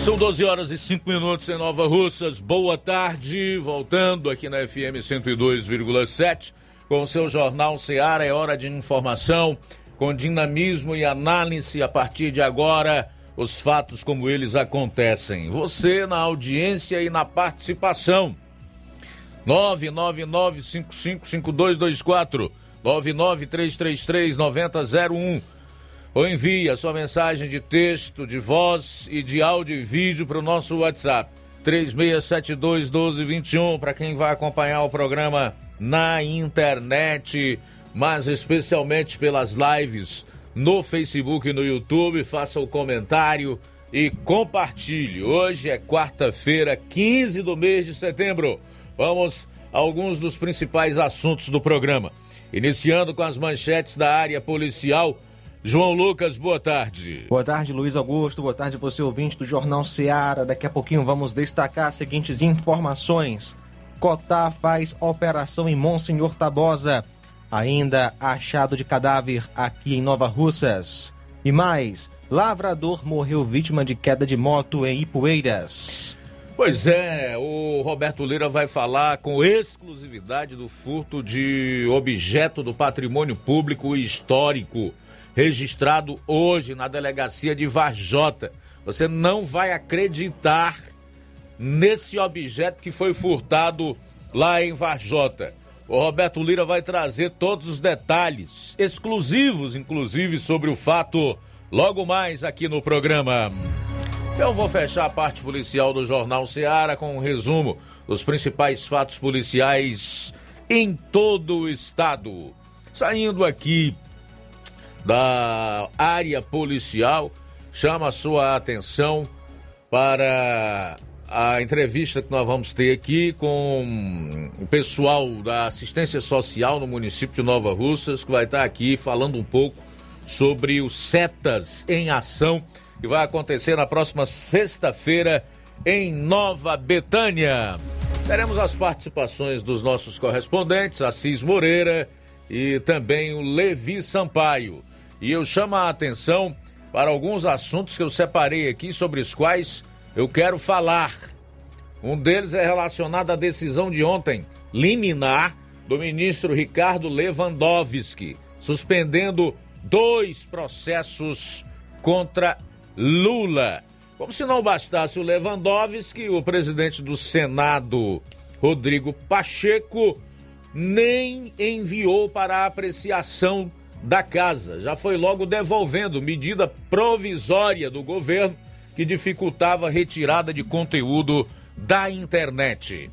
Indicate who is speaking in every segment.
Speaker 1: São 12 horas e 5 minutos em Nova Russas. Boa tarde, voltando aqui na FM 102,7 com o seu Jornal Seara. É hora de informação com dinamismo e análise a partir de agora. Os fatos como eles acontecem. Você na audiência e na participação. 999555224 993339001 ou envie a sua mensagem de texto, de voz e de áudio e vídeo para o nosso WhatsApp 36721221 para quem vai acompanhar o programa na internet, mas especialmente pelas lives no Facebook e no YouTube. Faça o comentário e compartilhe. Hoje é quarta-feira, 15 do mês de setembro. Vamos a alguns dos principais assuntos do programa. Iniciando com as manchetes da área policial João Lucas, boa tarde.
Speaker 2: Boa tarde, Luiz Augusto. Boa tarde, você ouvinte do Jornal Seara. Daqui a pouquinho vamos destacar as seguintes informações. Cotá faz operação em Monsenhor Tabosa. Ainda achado de cadáver aqui em Nova Russas. E mais, lavrador morreu vítima de queda de moto em Ipueiras.
Speaker 1: Pois é, o Roberto Lira vai falar com exclusividade do furto de objeto do patrimônio público e histórico registrado hoje na delegacia de Varjota. Você não vai acreditar nesse objeto que foi furtado lá em Varjota. O Roberto Lira vai trazer todos os detalhes, exclusivos inclusive, sobre o fato, logo mais aqui no programa. Eu vou fechar a parte policial do Jornal Seara com um resumo dos principais fatos policiais em todo o estado. Saindo aqui da área policial chama sua atenção para a entrevista que nós vamos ter aqui com o pessoal da assistência social no município de Nova Russas, que vai estar aqui falando um pouco sobre os Setas em Ação, que vai acontecer na próxima sexta-feira em Nova Betânia. Teremos as participações dos nossos correspondentes, Assis Moreira e também o Levi Sampaio e eu chamo a atenção para alguns assuntos que eu separei aqui sobre os quais eu quero falar. Um deles é relacionado à decisão de ontem, liminar, do ministro Ricardo Lewandowski, suspendendo dois processos contra Lula. Como se não bastasse o Lewandowski, o presidente do Senado, Rodrigo Pacheco, nem enviou para apreciação da casa. Já foi logo devolvendo medida provisória do governo que dificultava a retirada de conteúdo da internet.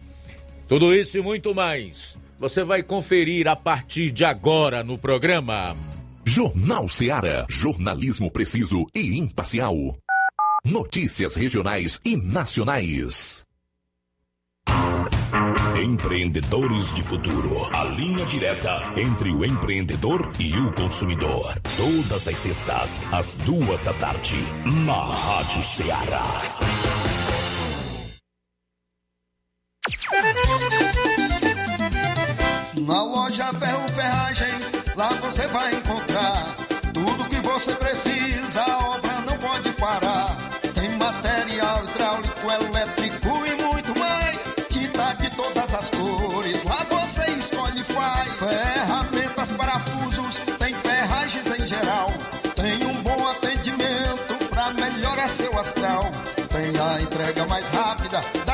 Speaker 1: Tudo isso e muito mais você vai conferir a partir de agora no programa.
Speaker 3: Jornal Seara. Jornalismo preciso e imparcial. Notícias regionais e nacionais.
Speaker 4: Empreendedores de Futuro. A linha direta entre o empreendedor e o consumidor. Todas as sextas, às duas da tarde, na Rádio Ceará.
Speaker 5: Na loja Ferro Ferragens, lá você vai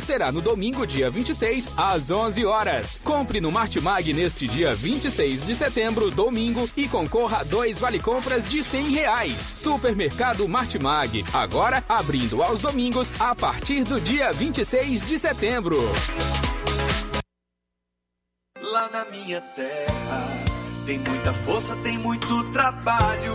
Speaker 6: será no domingo, dia 26, às 11 horas. Compre no Martimag neste dia 26 de setembro, domingo, e concorra a dois vale compras de 100 reais. Supermercado Martimag, agora abrindo aos domingos a partir do dia 26 de setembro.
Speaker 7: Lá na minha terra tem muita força, tem muito trabalho.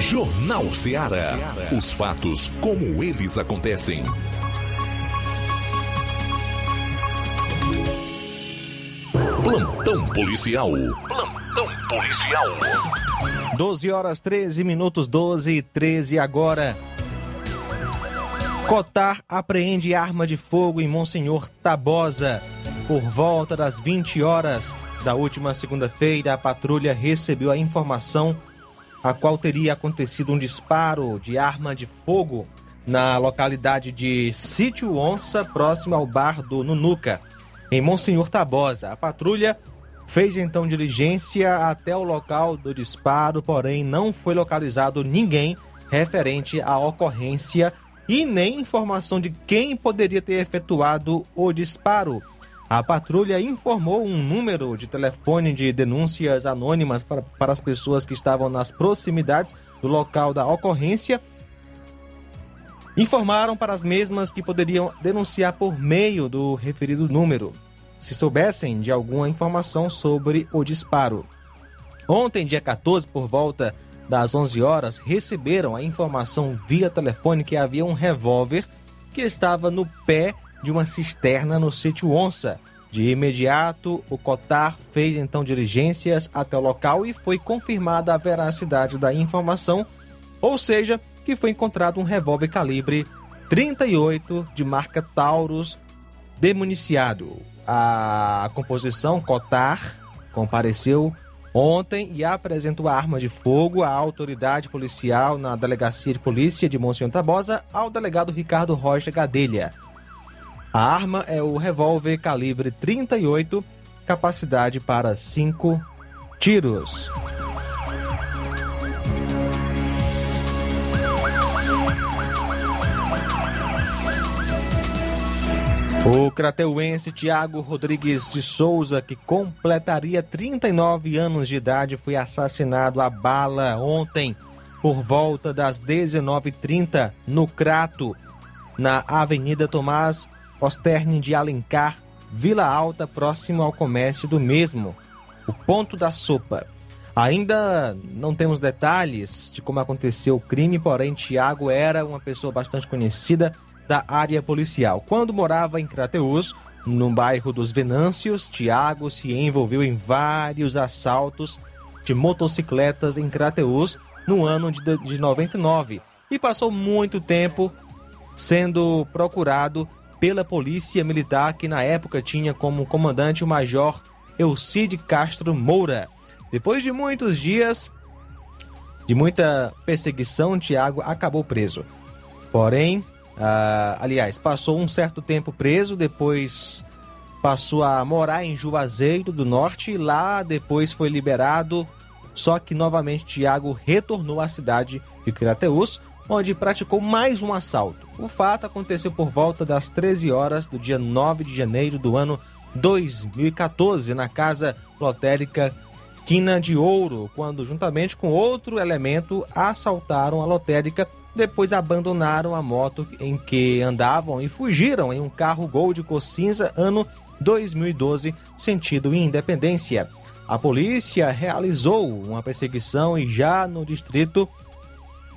Speaker 3: Jornal Ceará. Os fatos como eles acontecem. Plantão policial. Plantão policial.
Speaker 2: 12 horas 13 minutos, 12 e 13 agora. Cotar apreende arma de fogo em Monsenhor Tabosa. Por volta das 20 horas da última segunda-feira, a patrulha recebeu a informação a qual teria acontecido um disparo de arma de fogo na localidade de Sítio Onça, próximo ao bar do Nunuca, em Monsenhor Tabosa. A patrulha fez então diligência até o local do disparo, porém não foi localizado ninguém referente à ocorrência e nem informação de quem poderia ter efetuado o disparo. A patrulha informou um número de telefone de denúncias anônimas para, para as pessoas que estavam nas proximidades do local da ocorrência. Informaram para as mesmas que poderiam denunciar por meio do referido número, se soubessem de alguma informação sobre o disparo. Ontem, dia 14, por volta das 11 horas, receberam a informação via telefone que havia um revólver que estava no pé de uma cisterna no sítio Onça. De imediato, o Cotar fez então diligências até o local e foi confirmada a veracidade da informação, ou seja, que foi encontrado um revólver calibre 38 de marca Taurus demuniciado. A composição Cotar compareceu ontem e apresentou a arma de fogo à autoridade policial na delegacia de polícia de Monsenhor Tabosa ao delegado Ricardo Rocha Gadelha. A arma é o revólver calibre 38, capacidade para 5 tiros. O crateuense Tiago Rodrigues de Souza, que completaria 39 anos de idade, foi assassinado a bala ontem por volta das 19h30 no Crato, na Avenida Tomás Osterne de Alencar, Vila Alta, próximo ao comércio do mesmo, o Ponto da Sopa. Ainda não temos detalhes de como aconteceu o crime, porém Tiago era uma pessoa bastante conhecida da área policial. Quando morava em Crateús, no bairro dos Venâncios, Tiago se envolveu em vários assaltos de motocicletas em Crateús no ano de, de 99 e passou muito tempo sendo procurado pela Polícia Militar, que na época tinha como comandante o Major Eucide Castro Moura. Depois de muitos dias de muita perseguição, Tiago acabou preso. Porém, ah, aliás, passou um certo tempo preso, depois passou a morar em Juazeiro do Norte, lá depois foi liberado, só que novamente Tiago retornou à cidade de Crateús, onde praticou mais um assalto. O fato aconteceu por volta das 13 horas do dia 9 de janeiro do ano 2014, na casa lotérica Quina de Ouro, quando, juntamente com outro elemento, assaltaram a lotérica depois abandonaram a moto em que andavam e fugiram em um carro Gol de cor cinza ano 2012, sentido Independência. A polícia realizou uma perseguição e já no distrito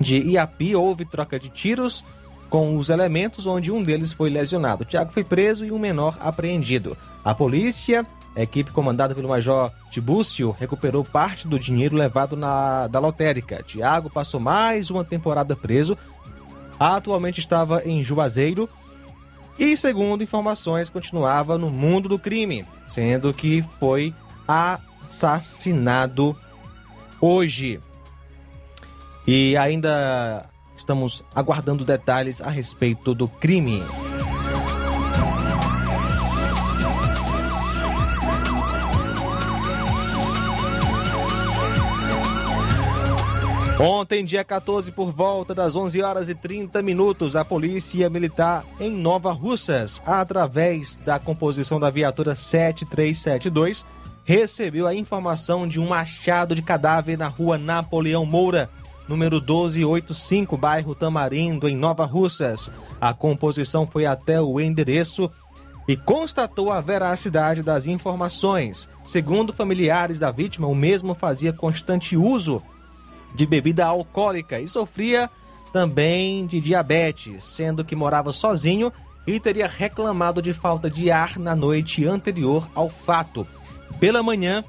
Speaker 2: de Iapi houve troca de tiros com os elementos onde um deles foi lesionado. Tiago foi preso e um menor apreendido. A polícia a equipe comandada pelo Major Tibúcio recuperou parte do dinheiro levado na, da lotérica. Tiago passou mais uma temporada preso. Atualmente estava em Juazeiro e, segundo informações, continuava no mundo do crime, sendo que foi assassinado hoje. E ainda estamos aguardando detalhes a respeito do crime. Ontem, dia 14, por volta das 11 horas e 30 minutos, a Polícia Militar em Nova Russas, através da composição da viatura 7372, recebeu a informação de um achado de cadáver na rua Napoleão Moura, número 1285, bairro Tamarindo, em Nova Russas. A composição foi até o endereço e constatou a veracidade das informações. Segundo familiares da vítima, o mesmo fazia constante uso de bebida alcoólica e sofria também de diabetes, sendo que morava sozinho e teria reclamado de falta de ar na noite anterior ao fato. Pela manhã,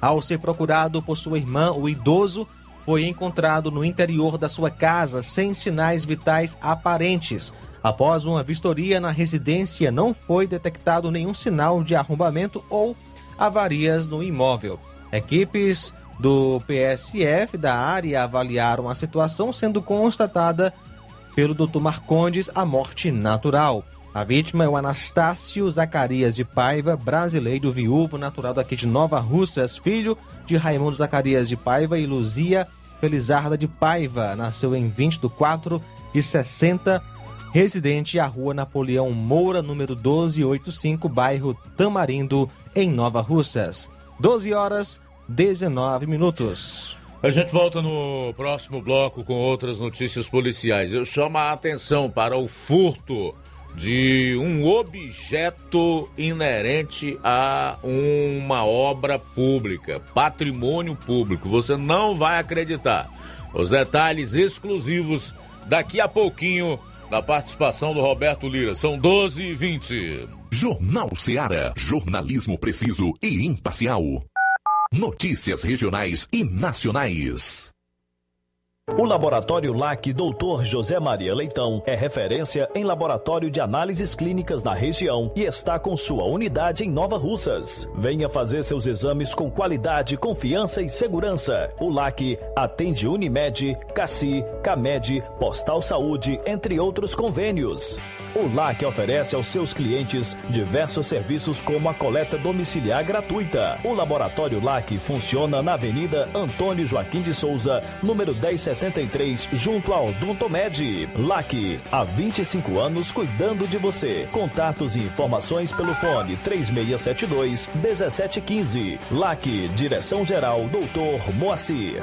Speaker 2: ao ser procurado por sua irmã, o idoso foi encontrado no interior da sua casa sem sinais vitais aparentes. Após uma vistoria na residência, não foi detectado nenhum sinal de arrombamento ou avarias no imóvel. Equipes do PSF da área avaliaram a situação, sendo constatada pelo Dr. Marcondes a morte natural. A vítima é o Anastácio Zacarias de Paiva, brasileiro viúvo, natural daqui de Nova Russas, filho de Raimundo Zacarias de Paiva e Luzia Felizarda de Paiva. Nasceu em 20 de 4 de 60, residente à rua Napoleão Moura, número 1285, bairro Tamarindo, em Nova Russas. 12 horas 19 minutos.
Speaker 1: A gente volta no próximo bloco com outras notícias policiais. Eu chamo a atenção para o furto de um objeto inerente a uma obra pública, patrimônio público. Você não vai acreditar. Os detalhes exclusivos daqui a pouquinho da participação do Roberto Lira. São 12 e 20.
Speaker 3: Jornal Seara. Jornalismo preciso e imparcial. Notícias regionais e nacionais.
Speaker 8: O Laboratório LAC Dr. José Maria Leitão é referência em laboratório de análises clínicas na região e está com sua unidade em Nova Russas. Venha fazer seus exames com qualidade, confiança e segurança. O LAC atende Unimed, Cassi, Camed, Postal Saúde, entre outros convênios. O LAC oferece aos seus clientes diversos serviços como a coleta domiciliar gratuita. O Laboratório LAC funciona na Avenida Antônio Joaquim de Souza, número 1073, junto ao Odontomed. LAC, há 25 anos cuidando de você. Contatos e informações pelo fone 3672 1715. LAC, Direção Geral Doutor Moacir.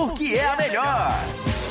Speaker 9: por porque é a melhor.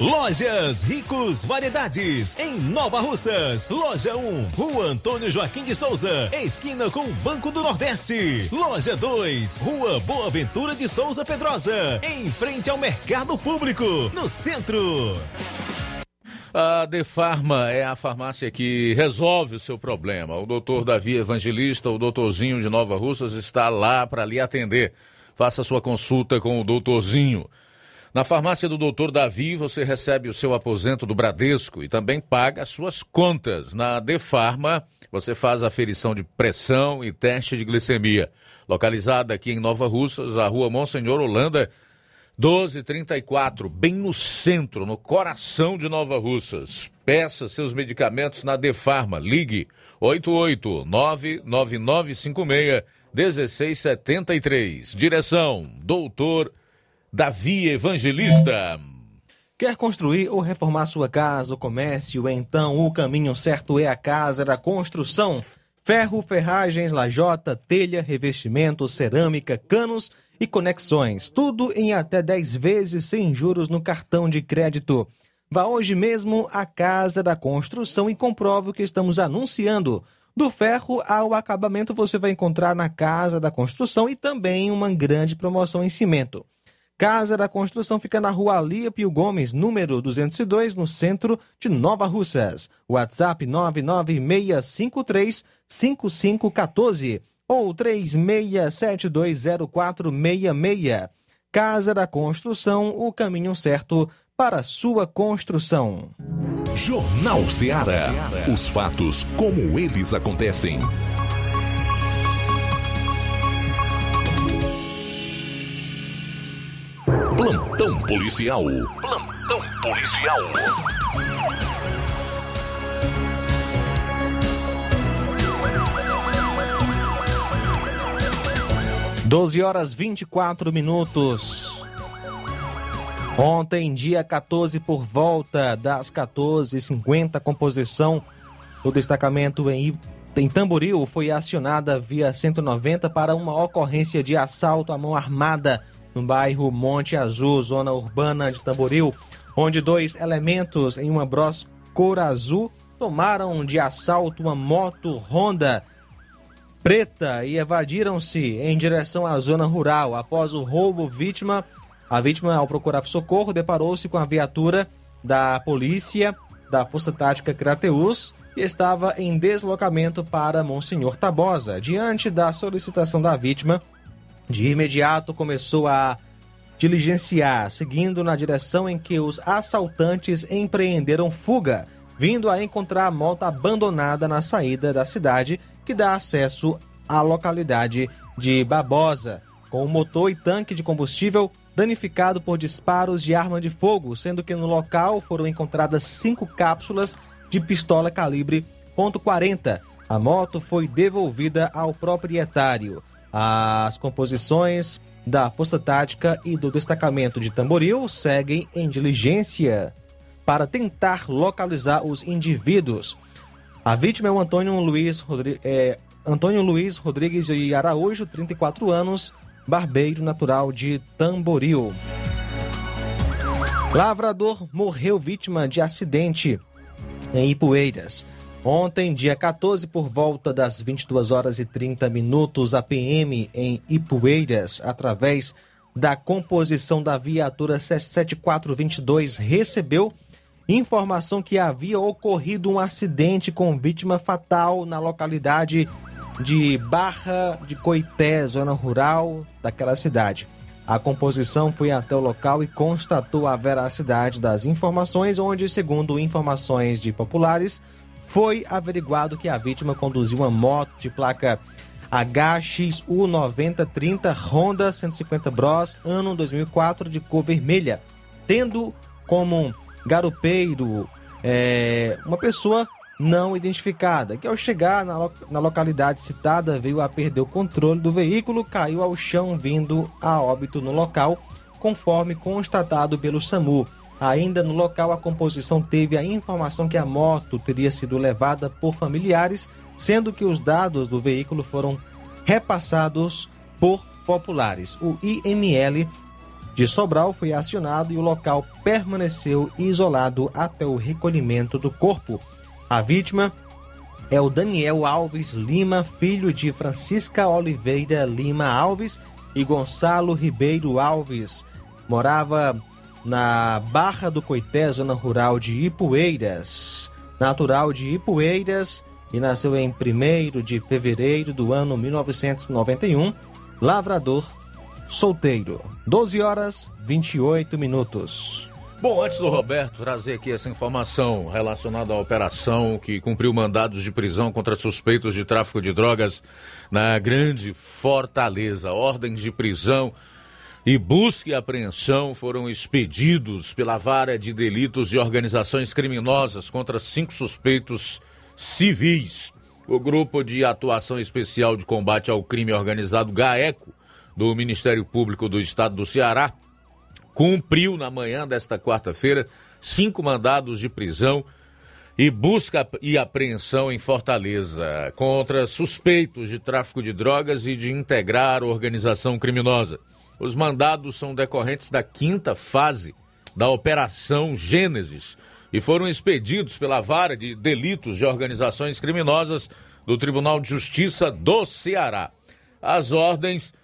Speaker 10: Lojas Ricos Variedades, em Nova Russas. Loja 1, Rua Antônio Joaquim de Souza, esquina com o Banco do Nordeste. Loja 2, Rua Boa Ventura de Souza Pedrosa, em frente ao Mercado Público, no centro.
Speaker 1: A Defarma é a farmácia que resolve o seu problema. O doutor Davi Evangelista, o doutorzinho de Nova Russas, está lá para lhe atender. Faça sua consulta com o doutorzinho. Na farmácia do Doutor Davi, você recebe o seu aposento do Bradesco e também paga as suas contas. Na Defarma, você faz aferição de pressão e teste de glicemia. Localizada aqui em Nova Russas, a rua Monsenhor Holanda, 1234, bem no centro, no coração de Nova Russas. Peça seus medicamentos na Defarma. Ligue 8899956 1673. Direção: Doutor Davi Evangelista.
Speaker 2: Quer construir ou reformar sua casa ou comércio? Então o caminho certo é a Casa da Construção. Ferro, ferragens, lajota, telha, revestimento, cerâmica, canos e conexões. Tudo em até 10 vezes sem juros no cartão de crédito. Vá hoje mesmo à Casa da Construção e comprove o que estamos anunciando. Do ferro ao acabamento você vai encontrar na Casa da Construção e também uma grande promoção em cimento. Casa da Construção fica na rua Alia Pio Gomes, número 202, no centro de Nova Russas. WhatsApp 996535514 ou 36720466. Casa da Construção, o caminho certo para sua construção.
Speaker 3: Jornal Ceará. Os fatos como eles acontecem. Plantão policial. Plantão policial.
Speaker 2: 12 horas 24 minutos. Ontem, dia 14, por volta das 14h50, composição do destacamento em, em Tamboril foi acionada via 190 para uma ocorrência de assalto à mão armada no bairro Monte Azul, zona urbana de Tamboril, onde dois elementos em uma Bros cor azul tomaram de assalto uma moto Honda preta e evadiram-se em direção à zona rural. Após o roubo, vítima, a vítima, ao procurar socorro, deparou-se com a viatura da polícia da Força Tática Crateus e estava em deslocamento para Monsenhor Tabosa. Diante da solicitação da vítima, de imediato começou a diligenciar, seguindo na direção em que os assaltantes empreenderam fuga, vindo a encontrar a moto abandonada na saída da cidade que dá acesso à localidade de Babosa, com o motor e tanque de combustível danificado por disparos de arma de fogo, sendo que no local foram encontradas cinco cápsulas de pistola calibre .40. A moto foi devolvida ao proprietário. As composições da Força Tática e do destacamento de Tamboril seguem em diligência para tentar localizar os indivíduos. A vítima é o Antônio Luiz, Rodri... é, Antônio Luiz Rodrigues de Araújo, 34 anos, barbeiro natural de Tamboril. Lavrador morreu vítima de acidente em Ipueiras. Ontem, dia 14, por volta das 22 horas e 30 minutos, a PM em Ipueiras, através da composição da viatura 77422, recebeu informação que havia ocorrido um acidente com vítima fatal na localidade de Barra de Coité, zona rural daquela cidade. A composição foi até o local e constatou a veracidade das informações, onde, segundo informações de populares, foi averiguado que a vítima conduziu uma moto de placa HXU9030 Honda 150 Bros, ano 2004, de cor vermelha, tendo como garupeiro, é, uma pessoa não identificada, que ao chegar na, lo na localidade citada veio a perder o controle do veículo, caiu ao chão vindo a óbito no local, conforme constatado pelo SAMU. Ainda no local, a composição teve a informação que a moto teria sido levada por familiares, sendo que os dados do veículo foram repassados por populares. O IML de Sobral foi acionado e o local permaneceu isolado até o recolhimento do corpo. A vítima é o Daniel Alves Lima, filho de Francisca Oliveira Lima Alves e Gonçalo Ribeiro Alves. Morava na Barra do Coité, zona rural de Ipueiras. Natural de Ipueiras e nasceu em 1 de fevereiro do ano 1991, lavrador solteiro. 12 horas 28 minutos.
Speaker 1: Bom, antes do Roberto trazer aqui essa informação relacionada à operação que cumpriu mandados de prisão contra suspeitos de tráfico de drogas na Grande Fortaleza. Ordens de prisão e busca e apreensão foram expedidos pela vara de delitos de organizações criminosas contra cinco suspeitos civis. O Grupo de Atuação Especial de Combate ao Crime Organizado GAECO do Ministério Público do Estado do Ceará cumpriu na manhã desta quarta-feira cinco mandados de prisão e busca e apreensão em Fortaleza contra suspeitos de tráfico de drogas e de integrar organização criminosa. Os mandados são decorrentes da quinta fase da Operação Gênesis e foram expedidos pela Vara de Delitos de Organizações Criminosas do Tribunal de Justiça do Ceará. As ordens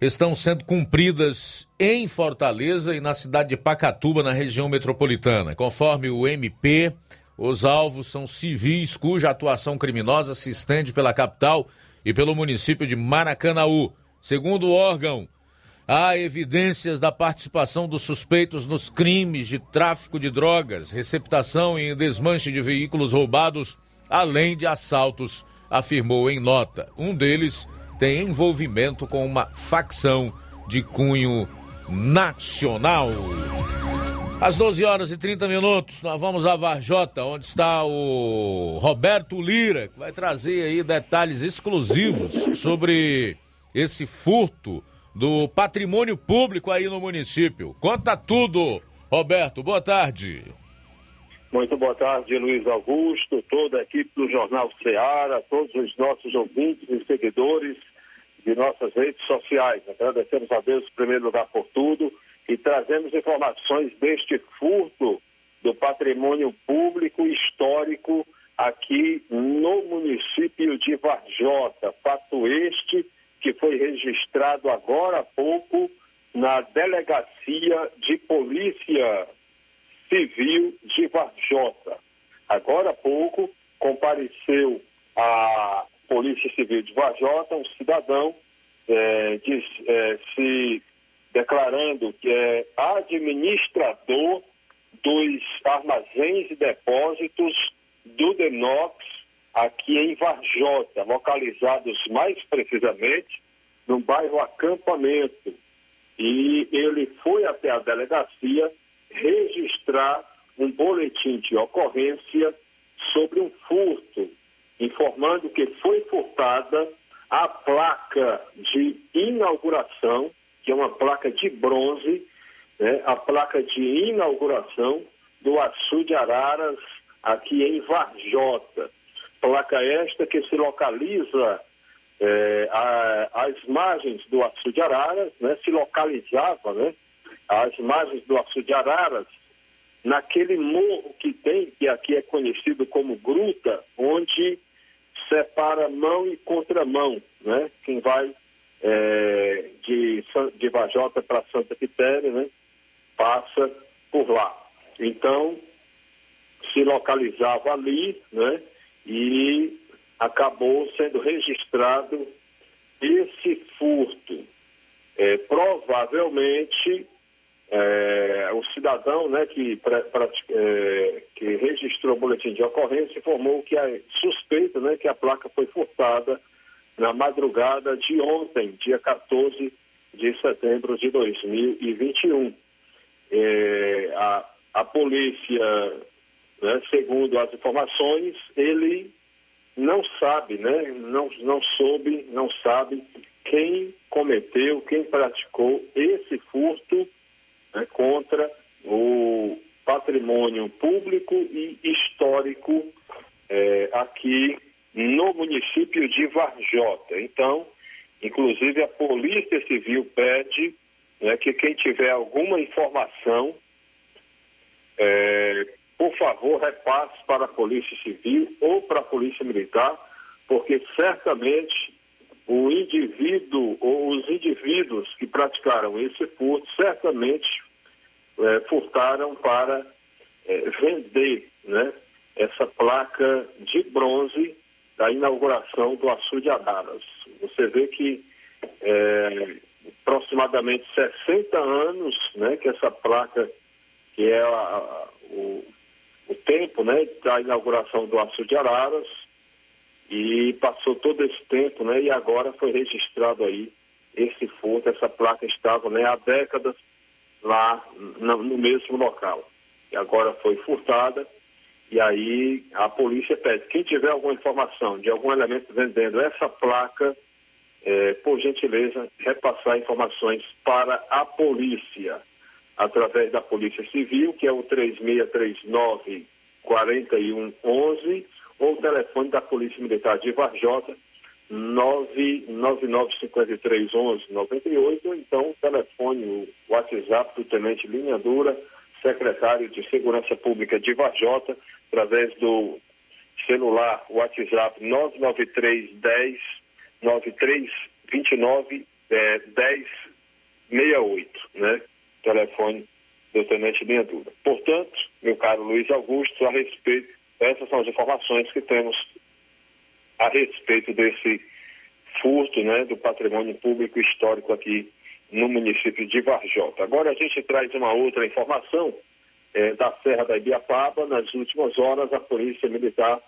Speaker 1: estão sendo cumpridas em Fortaleza e na cidade de Pacatuba, na região metropolitana. Conforme o MP, os alvos são civis cuja atuação criminosa se estende pela capital e pelo município de Maracanaú. Segundo o órgão, Há evidências da participação dos suspeitos nos crimes de tráfico de drogas, receptação e desmanche de veículos roubados, além de assaltos, afirmou em nota. Um deles tem envolvimento com uma facção de cunho nacional. Às 12 horas e 30 minutos, nós vamos a Varjota, onde está o Roberto Lira, que vai trazer aí detalhes exclusivos sobre esse furto do patrimônio público aí no município. Conta tudo, Roberto. Boa tarde.
Speaker 11: Muito boa tarde, Luiz Augusto, toda a equipe do Jornal Ceará, todos os nossos ouvintes e seguidores de nossas redes sociais. Agradecemos a Deus em primeiro lugar por tudo e trazemos informações deste furto do patrimônio público histórico aqui no município de Varjota. Fato este que foi registrado agora há pouco na Delegacia de Polícia Civil de Varjota. Agora há pouco compareceu a Polícia Civil de Varjota um cidadão é, é, se declarando que é administrador dos armazéns e depósitos do Denox aqui em Varjota, localizados mais precisamente no bairro Acampamento. E ele foi até a delegacia registrar um boletim de ocorrência sobre um furto, informando que foi furtada a placa de inauguração que é uma placa de bronze, né, a placa de inauguração do açude Araras aqui em Varjota. Placa esta que se localiza é, às margens do açude Araras, né, se localizava né, às margens do açude Araras, naquele morro que tem, que aqui é conhecido como gruta, onde separa mão e contramão, né? Quem vai é, de, de Vajota para Santa Quitéria, né, passa por lá. Então, se localizava ali, né, e acabou sendo registrado esse furto. É, provavelmente, é, o cidadão né, que, pra, pra, é, que registrou o boletim de ocorrência informou que a suspeita né, que a placa foi furtada na madrugada de ontem, dia 14 de setembro de 2021. É, a, a polícia, né, segundo as informações, ele não sabe, né, não, não soube, não sabe quem cometeu, quem praticou esse furto né, contra o patrimônio público e histórico é, aqui no município de Varjota. Então, inclusive a Polícia Civil pede né, que quem tiver alguma informação, é, por favor, repasse para a Polícia Civil ou para a Polícia Militar, porque certamente o indivíduo ou os indivíduos que praticaram esse furto certamente é, furtaram para é, vender né, essa placa de bronze da inauguração do açude Adaras. Você vê que é, aproximadamente 60 anos né, que essa placa, que é a, o, o, tempo né, da inauguração do açude Araras, e passou todo esse tempo, né, e agora foi registrado aí esse furto, essa placa estava né, há décadas lá no mesmo local. E agora foi furtada. E aí a polícia pede, quem tiver alguma informação de algum elemento vendendo essa placa, é, por gentileza, repassar informações para a polícia, através da Polícia Civil, que é o 3639 4111, ou o telefone da Polícia Militar de Varjota, 999531198, ou então o telefone, o WhatsApp do Tenente Linha Dura, secretário de Segurança Pública de Varjota, através do celular WhatsApp 99310 9329 é, 1068, né? Telefone do Tenente Linha Dura. Portanto, meu caro Luiz Augusto, a respeito, essas são as informações que temos a respeito desse furto, né, do patrimônio público histórico aqui no município de Varjota. Agora a gente traz uma outra informação é, da Serra da Ibiapaba. Nas últimas horas, a Polícia Militar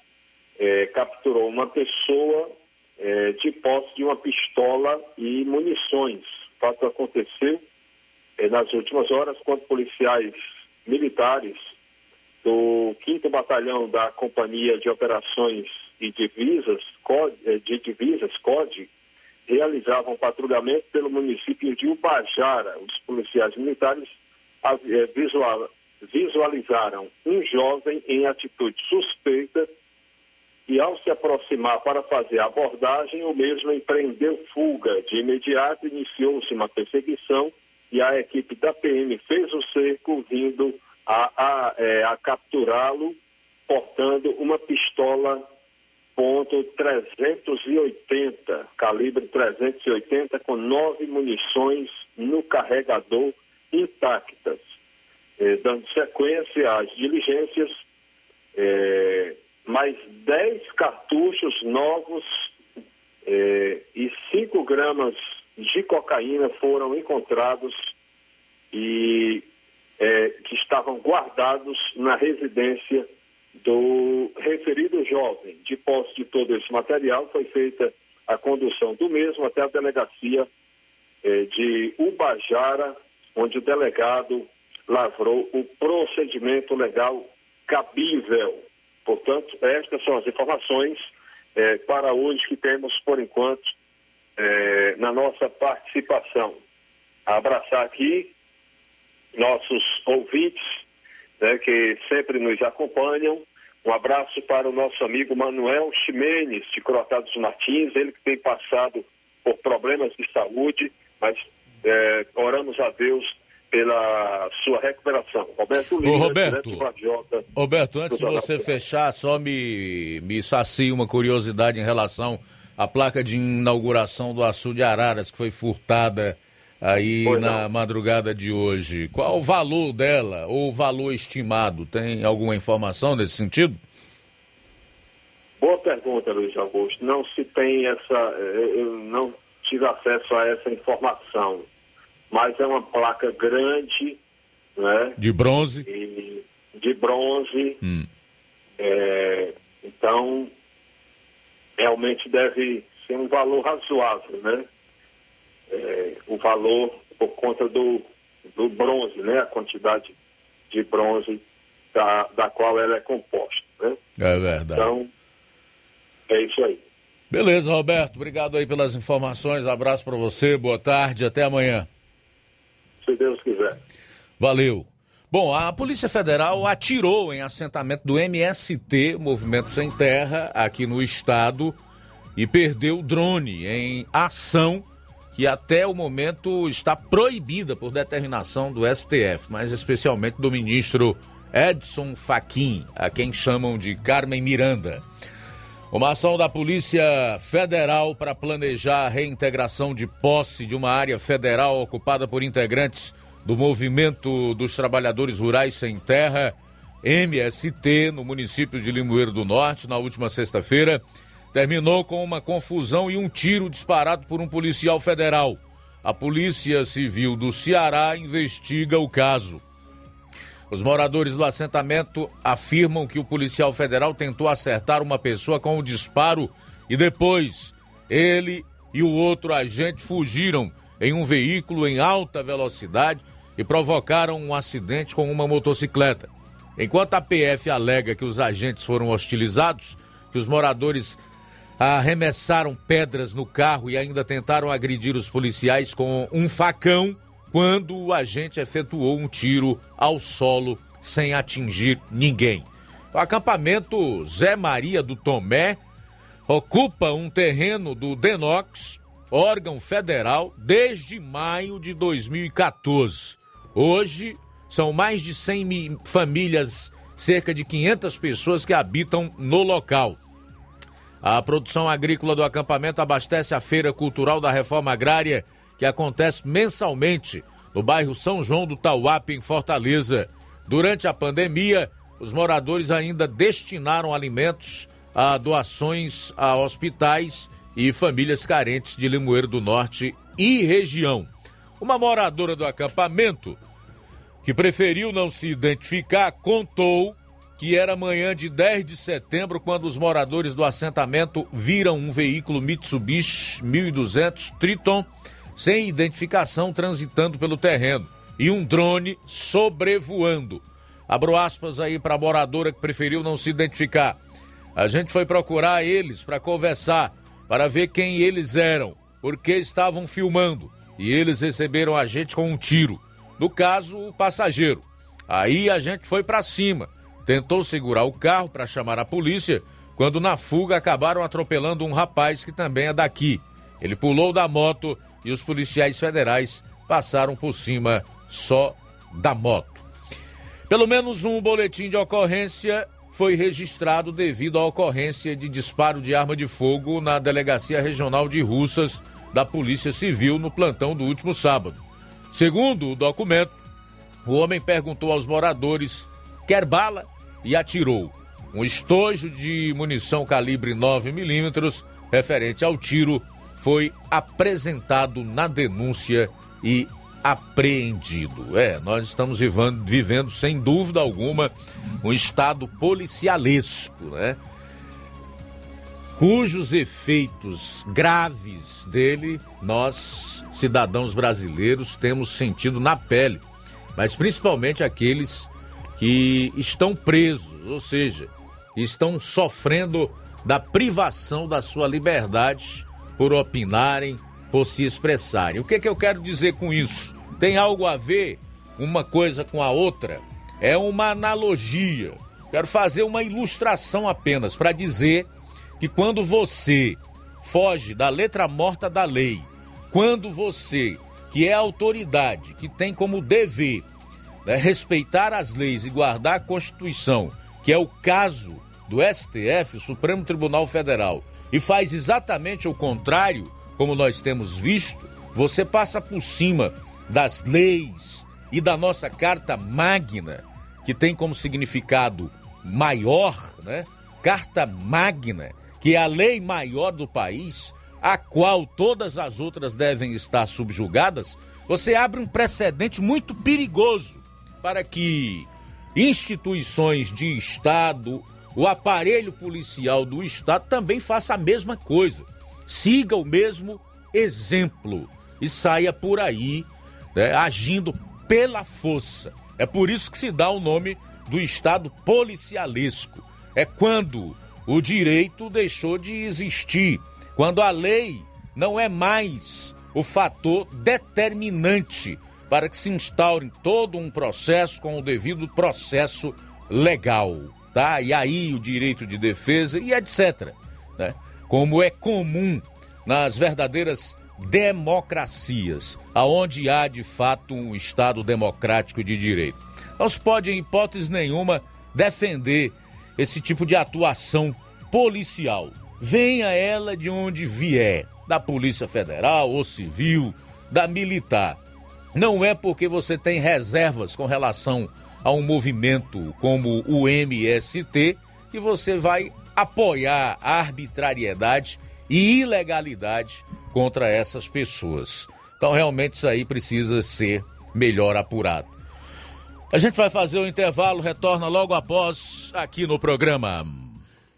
Speaker 11: é, capturou uma pessoa é, de posse de uma pistola e munições. O fato aconteceu nas últimas horas, quando policiais militares do 5 Batalhão da Companhia de Operações e Divisas, é, de Divisas, CODE, realizavam patrulhamento pelo município de Ubajara. Os policiais militares é, visualizaram um jovem em atitude suspeita e ao se aproximar para fazer a abordagem, o mesmo empreendeu fuga. De imediato iniciou-se uma perseguição e a equipe da PM fez o cerco, vindo a, a, é, a capturá-lo, portando uma pistola ponto 380, calibre 380, com nove munições no carregador intactas. Eh, dando sequência às diligências, eh, mais 10 cartuchos novos eh, e 5 gramas de cocaína foram encontrados e eh, que estavam guardados na residência do referido jovem. De posse de todo esse material, foi feita a condução do mesmo até a delegacia eh, de Ubajara, onde o delegado lavrou o procedimento legal cabível. Portanto, estas são as informações eh, para hoje que temos, por enquanto, eh, na nossa participação. Abraçar aqui nossos ouvintes né, que sempre nos acompanham. Um abraço para o nosso amigo Manuel Ximenes, de Crotados Martins, ele que tem passado por problemas de saúde, mas é, oramos a Deus pela sua recuperação. Roberto Lima,
Speaker 1: Ô, Roberto, Roberto, antes de você fechar, só me, me sacia uma curiosidade em relação à placa de inauguração do Açude Araras, que foi furtada aí pois na não. madrugada de hoje. Qual o valor dela ou o valor estimado? Tem alguma informação nesse sentido?
Speaker 11: Boa pergunta, Luiz Augusto. Não se tem essa, eu não tive acesso a essa informação, mas é uma placa grande, né?
Speaker 1: De bronze?
Speaker 11: E, de bronze.
Speaker 1: Hum.
Speaker 11: É, então, realmente deve ser um valor razoável, né? é, o valor por conta do, do bronze, né? A quantidade de bronze da, da qual ela é composta, né?
Speaker 1: É verdade.
Speaker 11: Então, é isso aí.
Speaker 1: Beleza, Roberto. Obrigado aí pelas informações. Abraço para você. Boa tarde. Até amanhã.
Speaker 11: Se Deus quiser.
Speaker 1: Valeu. Bom, a Polícia Federal atirou em assentamento do MST, Movimento Sem Terra, aqui no estado, e perdeu o drone em ação que até o momento está proibida por determinação do STF, mas especialmente do ministro Edson Fachin, a quem chamam de Carmen Miranda. Uma ação da Polícia Federal para planejar a reintegração de posse de uma área federal ocupada por integrantes do Movimento dos Trabalhadores Rurais Sem Terra, MST, no município de Limoeiro do Norte, na última sexta-feira terminou com uma confusão e um tiro disparado por um policial federal. A Polícia Civil do Ceará investiga o caso. Os moradores do assentamento afirmam que o policial federal tentou acertar uma pessoa com o um disparo e depois ele e o outro agente fugiram em um veículo em alta velocidade e provocaram um acidente com uma motocicleta. Enquanto a PF alega que os agentes foram hostilizados, que os moradores arremessaram pedras no carro e ainda tentaram agredir os policiais com um facão quando o agente efetuou um tiro ao solo sem atingir ninguém. O acampamento Zé Maria do Tomé ocupa um terreno do Denox, órgão federal, desde maio de 2014. Hoje são mais de 100 mil famílias, cerca de 500 pessoas que habitam no local. A produção agrícola do acampamento abastece a Feira Cultural da Reforma Agrária, que acontece mensalmente no bairro São João do Tauape, em Fortaleza. Durante a pandemia, os moradores ainda destinaram alimentos a doações a hospitais e famílias carentes de Limoeiro do Norte e região. Uma moradora do acampamento, que preferiu não se identificar, contou que era manhã de 10 de setembro quando os moradores do assentamento viram um veículo Mitsubishi 1200 Triton sem identificação transitando pelo terreno e um drone sobrevoando. Abro aspas aí para a moradora que preferiu não se identificar. A gente foi procurar eles para conversar, para ver quem eles eram, porque estavam filmando e eles receberam a gente com um tiro. No caso, o passageiro. Aí a gente foi para cima, tentou segurar o carro para chamar a polícia, quando na fuga acabaram atropelando um rapaz que também é daqui. Ele pulou da moto e os policiais federais passaram por cima só da moto. Pelo menos um boletim de ocorrência foi registrado devido à ocorrência de disparo de arma de fogo na Delegacia Regional de Russas da Polícia Civil no plantão do último sábado. Segundo o documento, o homem perguntou aos moradores: quer bala? e atirou. Um estojo de munição calibre 9mm referente ao tiro foi apresentado na denúncia e apreendido. É, nós estamos vivendo, vivendo sem dúvida alguma um estado policialesco, né? Cujos efeitos graves dele nós, cidadãos brasileiros, temos sentido na pele, mas principalmente aqueles que estão presos, ou seja, estão sofrendo da privação da sua liberdade por opinarem, por se expressarem. O que, é que eu quero dizer com isso? Tem algo a ver uma coisa com a outra? É uma analogia. Quero fazer uma ilustração apenas para dizer que quando você foge da letra morta da lei, quando você, que é autoridade, que tem como dever né, respeitar as leis e guardar a Constituição, que é o caso do STF, o Supremo Tribunal Federal, e faz exatamente o contrário, como nós temos visto, você passa por cima das leis e da nossa Carta Magna, que tem como significado maior, né? Carta Magna, que a lei maior do país, a qual todas as outras devem estar subjugadas, você abre um precedente muito perigoso para que instituições de Estado, o aparelho policial do Estado também faça a mesma coisa. Siga o mesmo exemplo e saia por aí né, agindo pela força. É por isso que se dá o nome do Estado policialesco. É quando o direito deixou de existir, quando a lei não é mais o fator determinante para que se instaure todo um processo com o devido processo legal, tá? E aí o direito de defesa e etc, né? Como é comum nas verdadeiras democracias, aonde há de fato um Estado democrático de direito. Não se pode, em hipótese nenhuma, defender esse tipo de atuação policial. Venha ela de onde vier, da Polícia Federal ou Civil, da Militar. Não é porque você tem reservas com relação a um movimento como o MST que você vai apoiar a arbitrariedade e ilegalidade contra essas pessoas. Então, realmente, isso aí precisa ser melhor apurado. A gente vai fazer o intervalo, retorna logo após aqui no programa.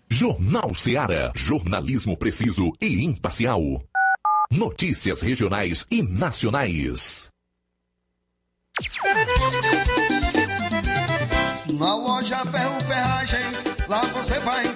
Speaker 3: Jornal Seara. Jornalismo preciso e imparcial. Notícias regionais e nacionais.
Speaker 5: Na loja Ferro Ferragens, lá você vai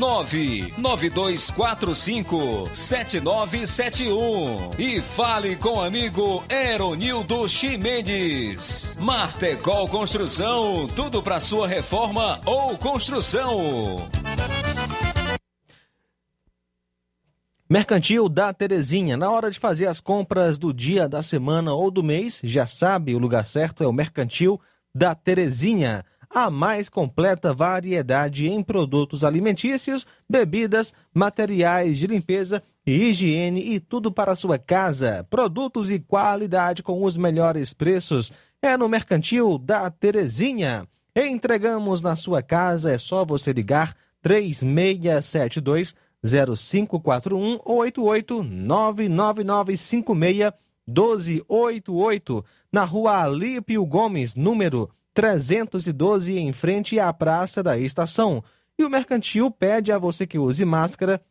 Speaker 12: 992457971 e fale com o amigo Eronildo Chimendes. Martecol Construção, tudo para sua reforma ou construção.
Speaker 2: Mercantil da Terezinha. Na hora de fazer as compras do dia, da semana ou do mês, já sabe, o lugar certo é o Mercantil da Terezinha a mais completa variedade em produtos alimentícios, bebidas, materiais de limpeza e higiene e tudo para a sua casa. Produtos e qualidade com os melhores preços é no Mercantil da Terezinha. Entregamos na sua casa, é só você ligar 3672 0541 ou 88 99956 1288 na rua Alípio Gomes, número 312 em frente à Praça da Estação. E o mercantil pede a você que use máscara,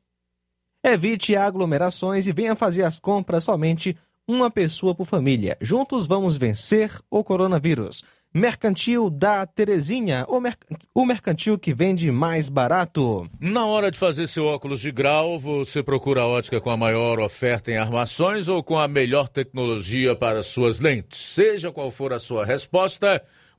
Speaker 2: evite aglomerações e venha fazer as compras somente uma pessoa por família. Juntos vamos vencer o coronavírus. Mercantil da Terezinha, o, mer o mercantil que vende mais barato.
Speaker 1: Na hora de fazer seu óculos de grau, você procura a ótica com a maior oferta em armações ou com a melhor tecnologia para suas lentes? Seja qual for a sua resposta,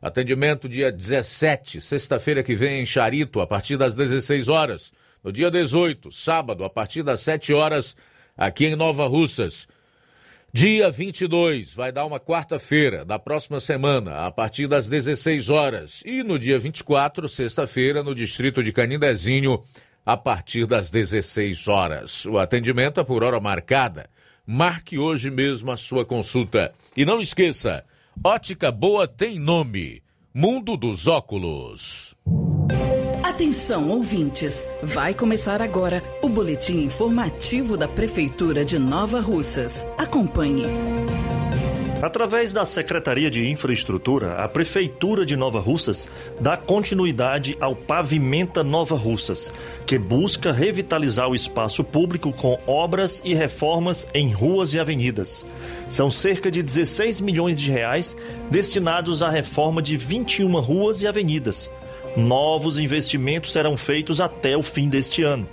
Speaker 1: Atendimento dia 17, sexta-feira que vem em Charito, a partir das 16 horas. No dia 18, sábado, a partir das 7 horas, aqui em Nova Russas. Dia 22 vai dar uma quarta-feira da próxima semana, a partir das 16 horas. E no dia 24, sexta-feira, no distrito de Canindezinho, a partir das 16 horas. O atendimento é por hora marcada. Marque hoje mesmo a sua consulta. E não esqueça, ótica boa tem nome. Mundo dos Óculos.
Speaker 13: Atenção, ouvintes! Vai começar agora o boletim informativo da Prefeitura de Nova Russas. Acompanhe.
Speaker 14: Através da Secretaria de Infraestrutura, a Prefeitura de Nova Russas dá continuidade ao Pavimenta Nova Russas, que busca revitalizar o espaço público com obras e reformas em ruas e avenidas. São cerca de 16 milhões de reais destinados à reforma de 21 ruas e avenidas Novos investimentos serão feitos até o fim deste ano.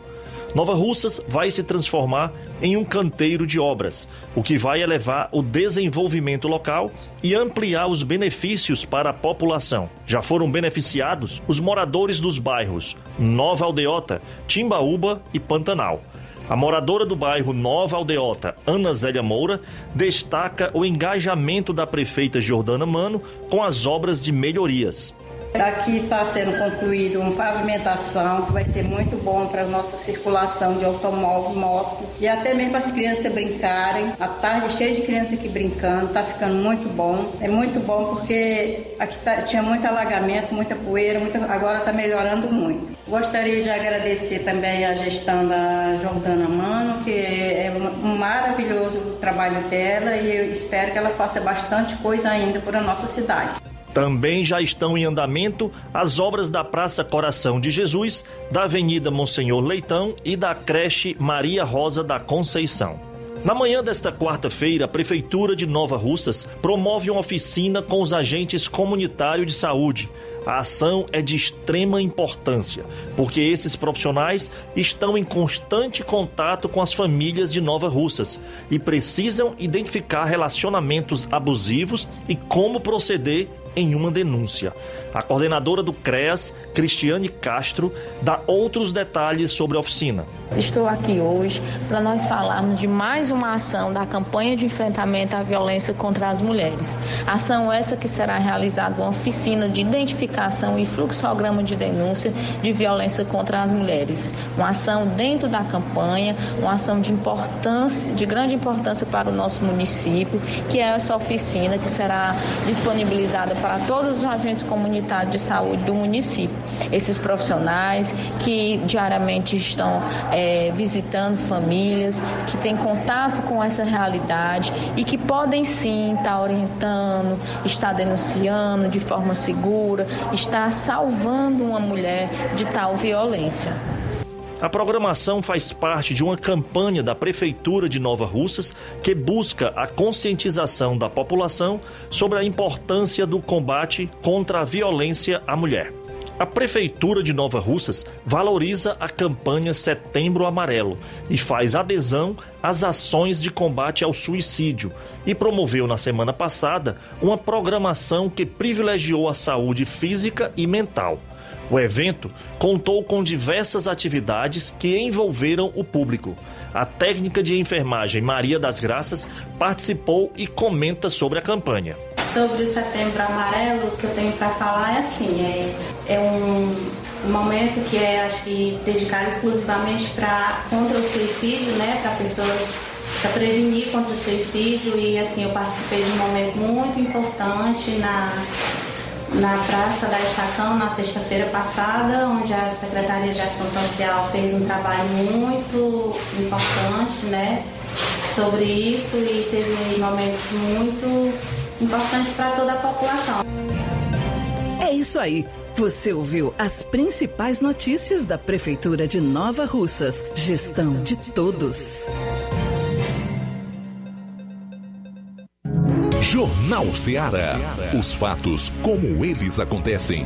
Speaker 14: Nova Russas vai se transformar em um canteiro de obras, o que vai elevar o desenvolvimento local e ampliar os benefícios para a população. Já foram beneficiados os moradores dos bairros Nova Aldeota, Timbaúba e Pantanal. A moradora do bairro Nova Aldeota, Ana Zélia Moura, destaca o engajamento da prefeita Jordana Mano com as obras de melhorias.
Speaker 15: Aqui está sendo concluído uma pavimentação que vai ser muito bom para a nossa circulação de automóvel, moto e até mesmo para as crianças brincarem. A tarde cheia de crianças aqui brincando, está ficando muito bom. É muito bom porque aqui tá, tinha muito alagamento, muita poeira, agora está melhorando muito. Gostaria de agradecer também a gestão da Jordana Mano, que é um maravilhoso trabalho dela e eu espero que ela faça bastante coisa ainda para a nossa cidade.
Speaker 14: Também já estão em andamento as obras da Praça Coração de Jesus, da Avenida Monsenhor Leitão e da creche Maria Rosa da Conceição. Na manhã desta quarta-feira, a Prefeitura de Nova Russas promove uma oficina com os agentes comunitários de saúde. A ação é de extrema importância, porque esses profissionais estão em constante contato com as famílias de Nova Russas e precisam identificar relacionamentos abusivos e como proceder em uma denúncia. A coordenadora do CREAS, Cristiane Castro, dá outros detalhes sobre a oficina.
Speaker 16: Estou aqui hoje para nós falarmos de mais uma ação da campanha de enfrentamento à violência contra as mulheres. Ação essa que será realizada uma oficina de identificação e fluxograma de denúncia de violência contra as mulheres. Uma ação dentro da campanha, uma ação de importância, de grande importância para o nosso município, que é essa oficina que será disponibilizada para todos os agentes comunitários de saúde do município. Esses profissionais que diariamente estão é, visitando famílias, que têm contato com essa realidade e que podem sim estar orientando, estar denunciando de forma segura, estar salvando uma mulher de tal violência.
Speaker 14: A programação faz parte de uma campanha da Prefeitura de Nova Russas que busca a conscientização da população sobre a importância do combate contra a violência à mulher. A Prefeitura de Nova Russas valoriza a campanha Setembro Amarelo e faz adesão às ações de combate ao suicídio e promoveu na semana passada uma programação que privilegiou a saúde física e mental. O evento contou com diversas atividades que envolveram o público. A técnica de enfermagem Maria das Graças participou e comenta sobre a campanha.
Speaker 15: Sobre o Setembro Amarelo, o que eu tenho para falar é assim, é, é um, um momento que é acho que dedicado exclusivamente para contra o suicídio, né, para pessoas para prevenir contra o suicídio e assim eu participei de um momento muito importante na na Praça da Estação na sexta-feira passada, onde a Secretaria de Ação Social fez um trabalho muito importante, né, sobre isso e teve momentos muito importantes para toda a população.
Speaker 13: É isso aí. Você ouviu as principais notícias da Prefeitura de Nova Russas. Gestão de todos.
Speaker 3: Jornal Ceará. Os fatos como eles acontecem.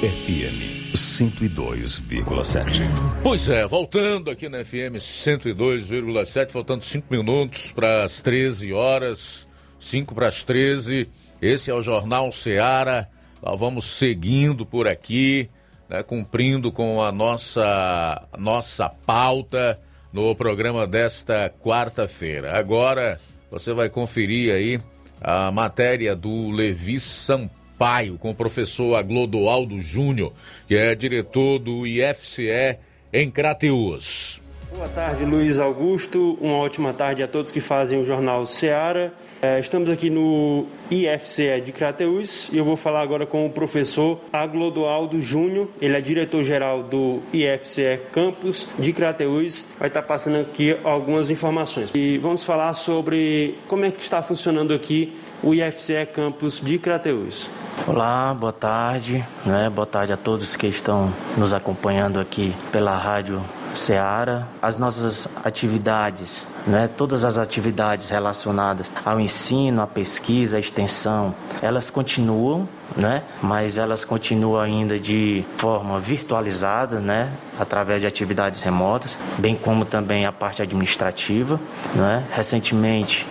Speaker 3: FM 102,7.
Speaker 1: Pois é, voltando aqui na FM 102,7, faltando 5 minutos para as 13 horas, 5 para as 13. Esse é o Jornal Ceará. Nós vamos seguindo por aqui, né, cumprindo com a nossa, nossa pauta no programa desta quarta-feira. Agora você vai conferir aí a matéria do Levi Sampaio com o professor Aglodoaldo Júnior, que é diretor do IFCE em Crateus.
Speaker 17: Boa tarde, Luiz Augusto. Uma ótima tarde a todos que fazem o Jornal Seara. É, estamos aqui no IFCE de Crateus e eu vou falar agora com o professor Aglodoaldo Júnior. Ele é diretor-geral do IFCE Campus de Crateus. Vai estar passando aqui algumas informações. E vamos falar sobre como é que está funcionando aqui o IFCE Campus de Crateus.
Speaker 18: Olá, boa tarde. Né? Boa tarde a todos que estão nos acompanhando aqui pela rádio Seara, as nossas atividades, né, todas as atividades relacionadas ao ensino, à pesquisa, à extensão, elas continuam, né, mas elas continuam ainda de forma virtualizada, né, através de atividades remotas, bem como também a parte administrativa, né. Recentemente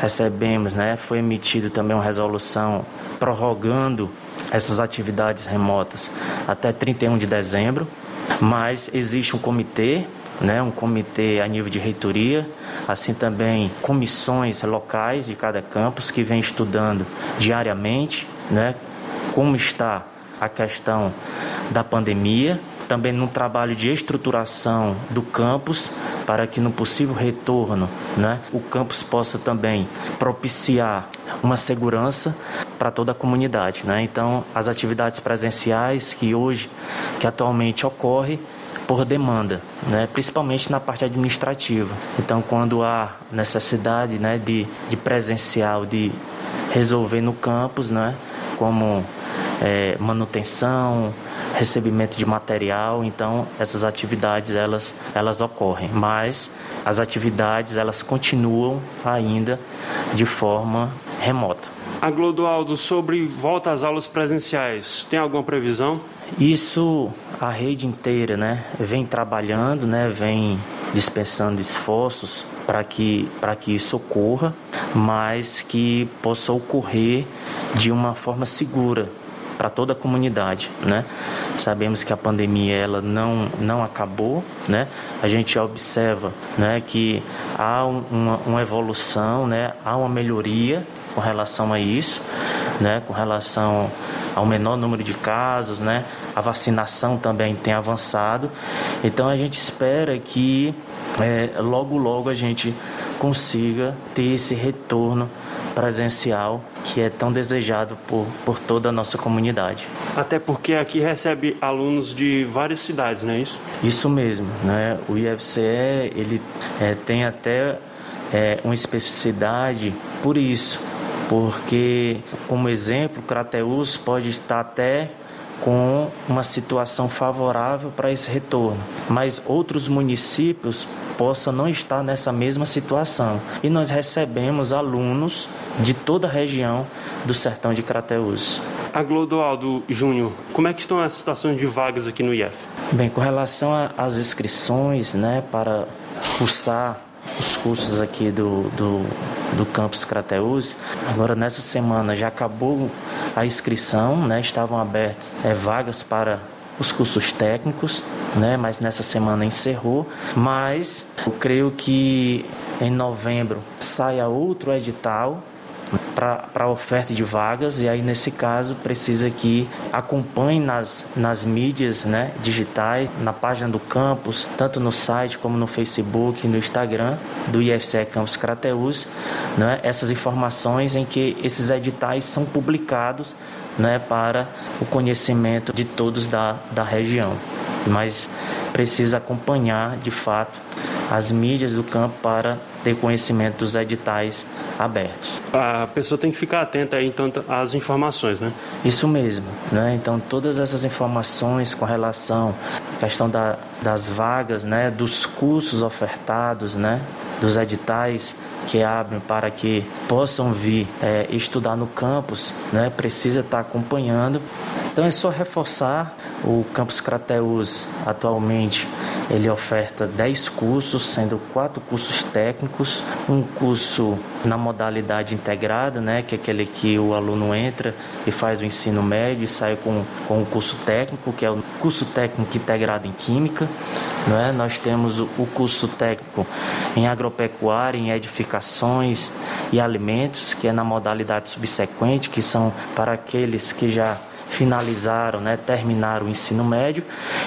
Speaker 18: recebemos, né, foi emitido também uma resolução prorrogando essas atividades remotas até 31 de dezembro, mas existe um comitê né, um comitê a nível de reitoria, assim também comissões locais de cada campus que vem estudando diariamente né, como está a questão da pandemia, também num trabalho de estruturação do campus para que no possível retorno, né, o campus possa também propiciar uma segurança para toda a comunidade, né? Então, as atividades presenciais que hoje, que atualmente ocorre por demanda, né? Principalmente na parte administrativa. Então, quando há necessidade, né, de, de presencial, de resolver no campus, né, como é, manutenção, recebimento de material, então essas atividades elas, elas ocorrem, mas as atividades elas continuam ainda de forma remota.
Speaker 17: A Glodoaldo, sobre volta às aulas presenciais, tem alguma previsão?
Speaker 18: Isso a rede inteira, né, vem trabalhando, né, vem dispensando esforços para que para que isso ocorra, mas que possa ocorrer de uma forma segura, para toda a comunidade, né? Sabemos que a pandemia ela não não acabou, né? A gente observa, né, que há uma, uma evolução, né? Há uma melhoria com relação a isso, né? Com relação ao menor número de casos, né? A vacinação também tem avançado, então a gente espera que é, logo logo a gente consiga ter esse retorno presencial que é tão desejado por, por toda a nossa comunidade.
Speaker 17: Até porque aqui recebe alunos de várias cidades, não é isso?
Speaker 18: Isso mesmo, né? O IFCE ele é, tem até é, uma especificidade por isso, porque como exemplo, Crateus pode estar até com uma situação favorável para esse retorno, mas outros municípios possa não estar nessa mesma situação. E nós recebemos alunos de toda a região do sertão de Crateús.
Speaker 17: A Glodoaldo Júnior, como é que estão as situações de vagas aqui no IF?
Speaker 18: Bem, com relação às inscrições né, para cursar os cursos aqui do, do, do campus Crateus. Agora, nessa semana, já acabou a inscrição, né? estavam abertas é, vagas para os cursos técnicos, né? mas nessa semana encerrou. Mas eu creio que em novembro saia outro edital para a oferta de vagas e aí nesse caso precisa que acompanhe nas, nas mídias né, digitais, na página do campus, tanto no site como no Facebook, no Instagram do IFCE Campus Crateus, né, essas informações em que esses editais são publicados né, para o conhecimento de todos da, da região. Mas precisa acompanhar de fato as mídias do campo para ter conhecimento dos editais abertos.
Speaker 17: A pessoa tem que ficar atenta aí, então, às informações, né?
Speaker 18: Isso mesmo, né? Então, todas essas informações com relação à questão da, das vagas, né? Dos cursos ofertados, né? Dos editais que abrem para que possam vir é, estudar no campus, né? Precisa estar acompanhando. Então, é só reforçar o Campus Crateus atualmente ele oferta 10 cursos, sendo quatro cursos técnicos, um curso na modalidade integrada, né, que é aquele que o aluno entra e faz o ensino médio e sai com, com o curso técnico, que é o curso técnico integrado em Química. Né? Nós temos o curso técnico em agropecuária, em edificações e alimentos, que é na modalidade subsequente, que são para aqueles que já finalizaram, né, terminaram o ensino médio,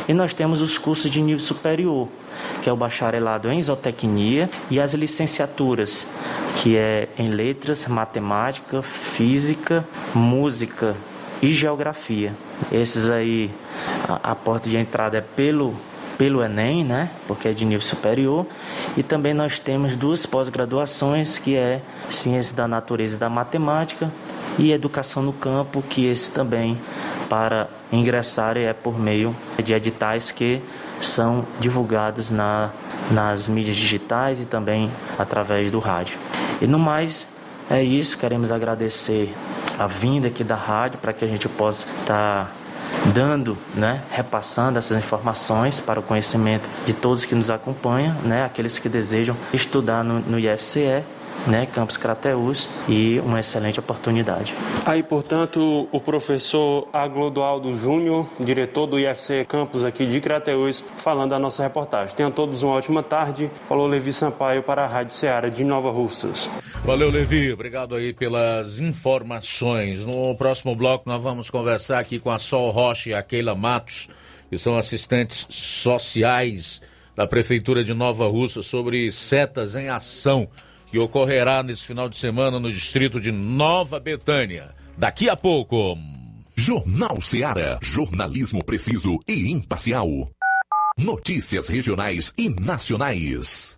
Speaker 18: e nós temos os cursos de nível superior, que é o bacharelado em zootecnia e as licenciaturas, que é em letras, matemática, física, música e geografia. Esses aí a, a porta de entrada é pelo pelo Enem, né? Porque é de nível superior. E também nós temos duas pós-graduações, que é Ciência da Natureza e da Matemática e Educação no Campo, que esse também para ingressar é por meio de editais que são divulgados na, nas mídias digitais e também através do rádio. E no mais, é isso, queremos agradecer a vinda aqui da rádio para que a gente possa estar tá dando, né, repassando essas informações para o conhecimento de todos que nos acompanham, né, aqueles que desejam estudar no, no IFCE né, Campus Crateus, e uma excelente oportunidade.
Speaker 17: Aí, portanto, o professor Aglodoaldo Júnior, diretor do IFC Campus aqui de Crateus, falando a nossa reportagem. Tenham todos uma ótima tarde. Falou Levi Sampaio para a Rádio Ceará de Nova Russas.
Speaker 1: Valeu, Levi. Obrigado aí pelas informações. No próximo bloco, nós vamos conversar aqui com a Sol Rocha e a Keila Matos, que são assistentes sociais da Prefeitura de Nova Russa sobre setas em ação que ocorrerá nesse final de semana no distrito de Nova Betânia. Daqui a pouco.
Speaker 3: Jornal Seara. Jornalismo preciso e imparcial. Notícias regionais e nacionais.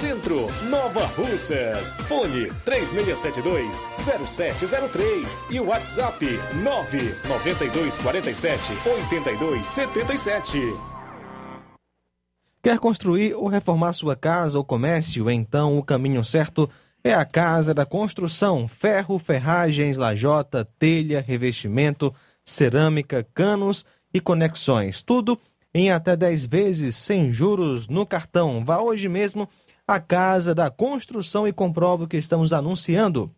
Speaker 19: Centro, Nova Russas. Fone 3672-0703 e WhatsApp 99247-8277.
Speaker 2: Quer construir ou reformar sua casa ou comércio? Então o caminho certo é a Casa da Construção. Ferro, ferragens, lajota, telha, revestimento, cerâmica, canos e conexões. Tudo em até 10 vezes sem juros no cartão. Vá hoje mesmo a Casa da Construção e comprova o que estamos anunciando.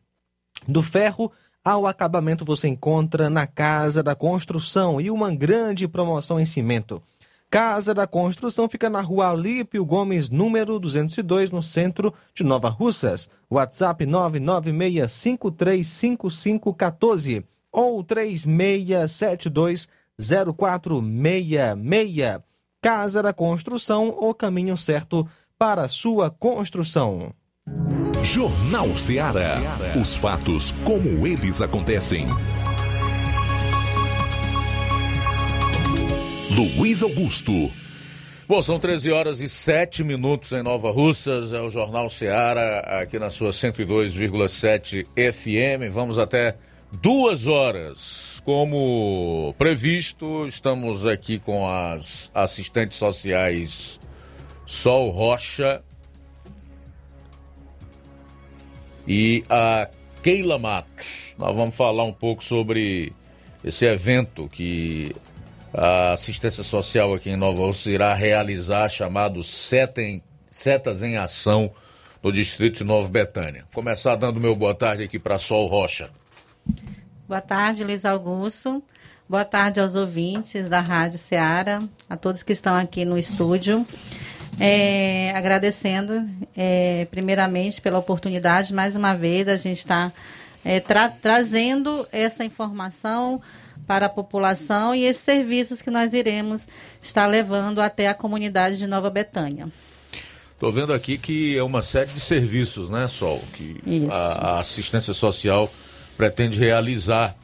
Speaker 2: Do ferro ao acabamento você encontra na Casa da Construção e uma grande promoção em cimento. Casa da Construção fica na rua Alípio Gomes, número 202, no centro de Nova Russas. WhatsApp 996535514 ou 36720466. Casa da Construção, o caminho certo para sua construção.
Speaker 3: Jornal Ceará. Os fatos como eles acontecem. Luiz Augusto.
Speaker 1: Bom, são 13 horas e 7 minutos em Nova Russas, é o Jornal Ceará, aqui na sua 102,7 FM. Vamos até duas horas. Como previsto, estamos aqui com as assistentes sociais Sol Rocha e a Keila Matos. Nós vamos falar um pouco sobre esse evento que a assistência social aqui em Nova Rússia irá realizar, chamado Setas em Ação, no distrito de Nova Betânia. Começar dando meu boa tarde aqui para Sol Rocha.
Speaker 20: Boa tarde, Luiz Augusto. Boa tarde aos ouvintes da Rádio Ceará, a todos que estão aqui no estúdio. É, agradecendo, é, primeiramente, pela oportunidade, mais uma vez, a gente está é, tra trazendo essa informação para a população e esses serviços que nós iremos estar levando até a comunidade de Nova Betânia.
Speaker 1: Estou vendo aqui que é uma série de serviços, né, Sol, que a, a assistência social pretende realizar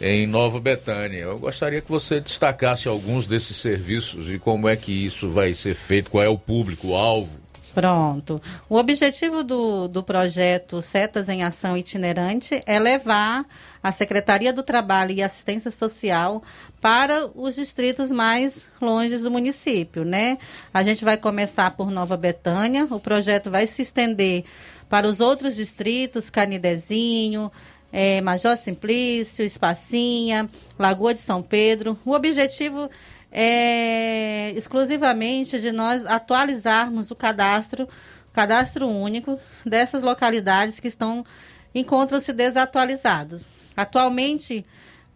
Speaker 1: em Nova Betânia. Eu gostaria que você destacasse alguns desses serviços e como é que isso vai ser feito, qual é o público-alvo.
Speaker 20: Pronto. O objetivo do, do projeto Setas em Ação Itinerante é levar a Secretaria do Trabalho e Assistência Social para os distritos mais longe do município, né? A gente vai começar por Nova Betânia, o projeto vai se estender para os outros distritos, Canidezinho, é, Major Simplício, Espacinha, Lagoa de São Pedro. O objetivo é exclusivamente de nós atualizarmos o cadastro, cadastro único dessas localidades que estão encontram-se desatualizados. Atualmente,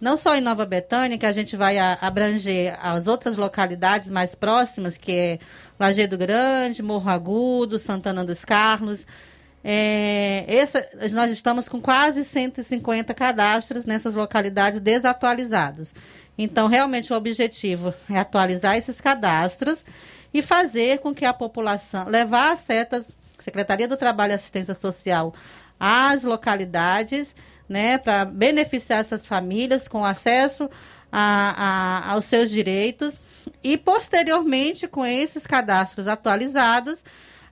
Speaker 20: não só em Nova Betânia, que a gente vai abranger as outras localidades mais próximas, que é Lajeado Grande, Morro Agudo, Santana dos Carlos. É, essa, nós estamos com quase 150 cadastros nessas localidades desatualizados. Então, realmente, o objetivo é atualizar esses cadastros e fazer com que a população, levar as setas, Secretaria do Trabalho e Assistência Social, às localidades né, para beneficiar essas famílias com acesso a, a, aos seus direitos e, posteriormente, com esses cadastros atualizados,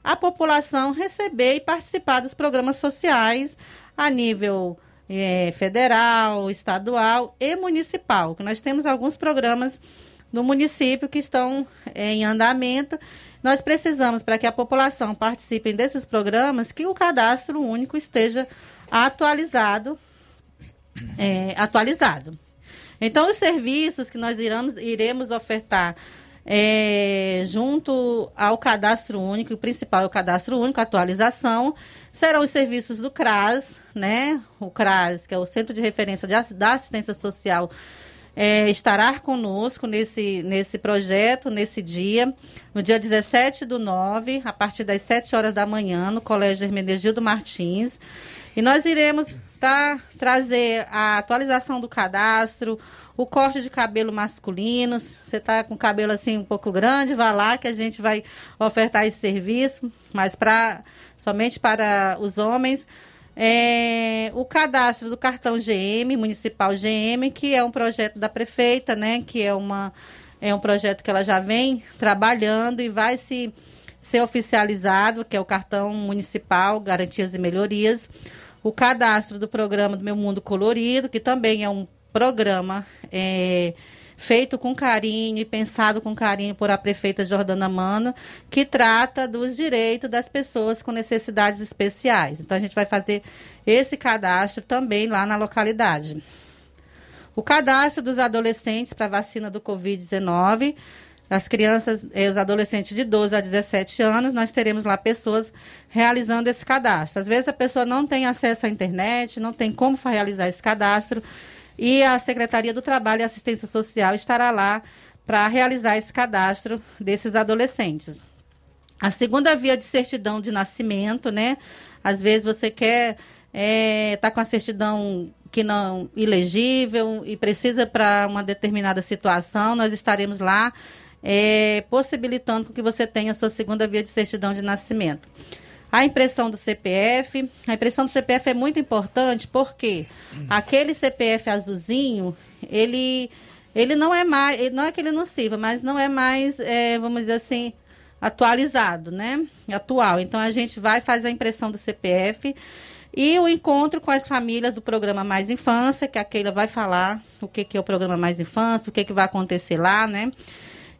Speaker 20: a população receber e participar dos programas sociais a nível é, federal, estadual e municipal. Que nós temos alguns programas no município que estão é, em andamento. Nós precisamos, para que a população participe desses programas, que o cadastro único esteja atualizado é, atualizado. Então, os serviços que nós iremos, iremos ofertar é, junto ao cadastro único, o principal é o cadastro único, atualização, serão os serviços do CRAS, né? O CRAS, que é o Centro de Referência da Assistência Social, é, estará conosco nesse, nesse projeto, nesse dia, no dia 17 do 9, a partir das 7 horas da manhã, no Colégio Hermenegildo Martins. E nós iremos trazer a atualização do cadastro, o corte de cabelo masculino. Você está com cabelo assim um pouco grande, vá lá que a gente vai ofertar esse serviço, mas para somente para os homens. É, o cadastro do cartão GM, municipal GM, que é um projeto da prefeita, né? Que é, uma, é um projeto que ela já vem trabalhando e vai se ser oficializado, que é o cartão municipal, garantias e melhorias o cadastro do programa do Meu Mundo Colorido, que também é um programa é, feito com carinho e pensado com carinho por a prefeita Jordana Mano, que trata dos direitos das pessoas com necessidades especiais. Então, a gente vai fazer esse cadastro também lá na localidade. O cadastro dos adolescentes para vacina do Covid-19 as crianças e eh, os adolescentes de 12 a 17 anos, nós teremos lá pessoas realizando esse cadastro. Às vezes a pessoa não tem acesso à internet, não tem como realizar esse cadastro, e a Secretaria do Trabalho e Assistência Social estará lá para realizar esse cadastro desses adolescentes. A segunda via de certidão de nascimento, né? Às vezes você quer estar é, tá com a certidão que não ilegível e precisa para uma determinada situação, nós estaremos lá é, possibilitando que você tenha a sua segunda via de certidão de nascimento. A impressão do CPF, a impressão do CPF é muito importante porque aquele CPF azulzinho, ele, ele não é mais, não é que ele não sirva, mas não é mais, é, vamos dizer assim, atualizado, né? Atual. Então a gente vai fazer a impressão do CPF e o encontro com as famílias do programa Mais Infância, que a Keila vai falar o que, que é o programa Mais Infância, o que, que vai acontecer lá, né?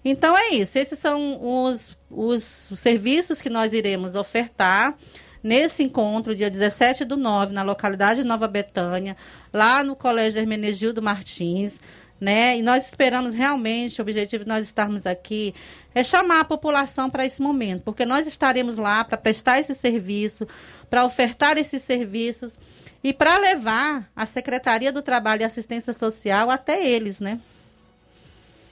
Speaker 20: Então é isso. Esses são os, os serviços que nós iremos ofertar nesse encontro, dia 17 do 9, na localidade de Nova Betânia, lá no Colégio Hermenegildo Martins. Né? E nós esperamos realmente, o objetivo de nós estarmos aqui é chamar a população para esse momento, porque nós estaremos lá para prestar esse serviço, para ofertar esses serviços e para levar a Secretaria do Trabalho e Assistência Social até eles, né?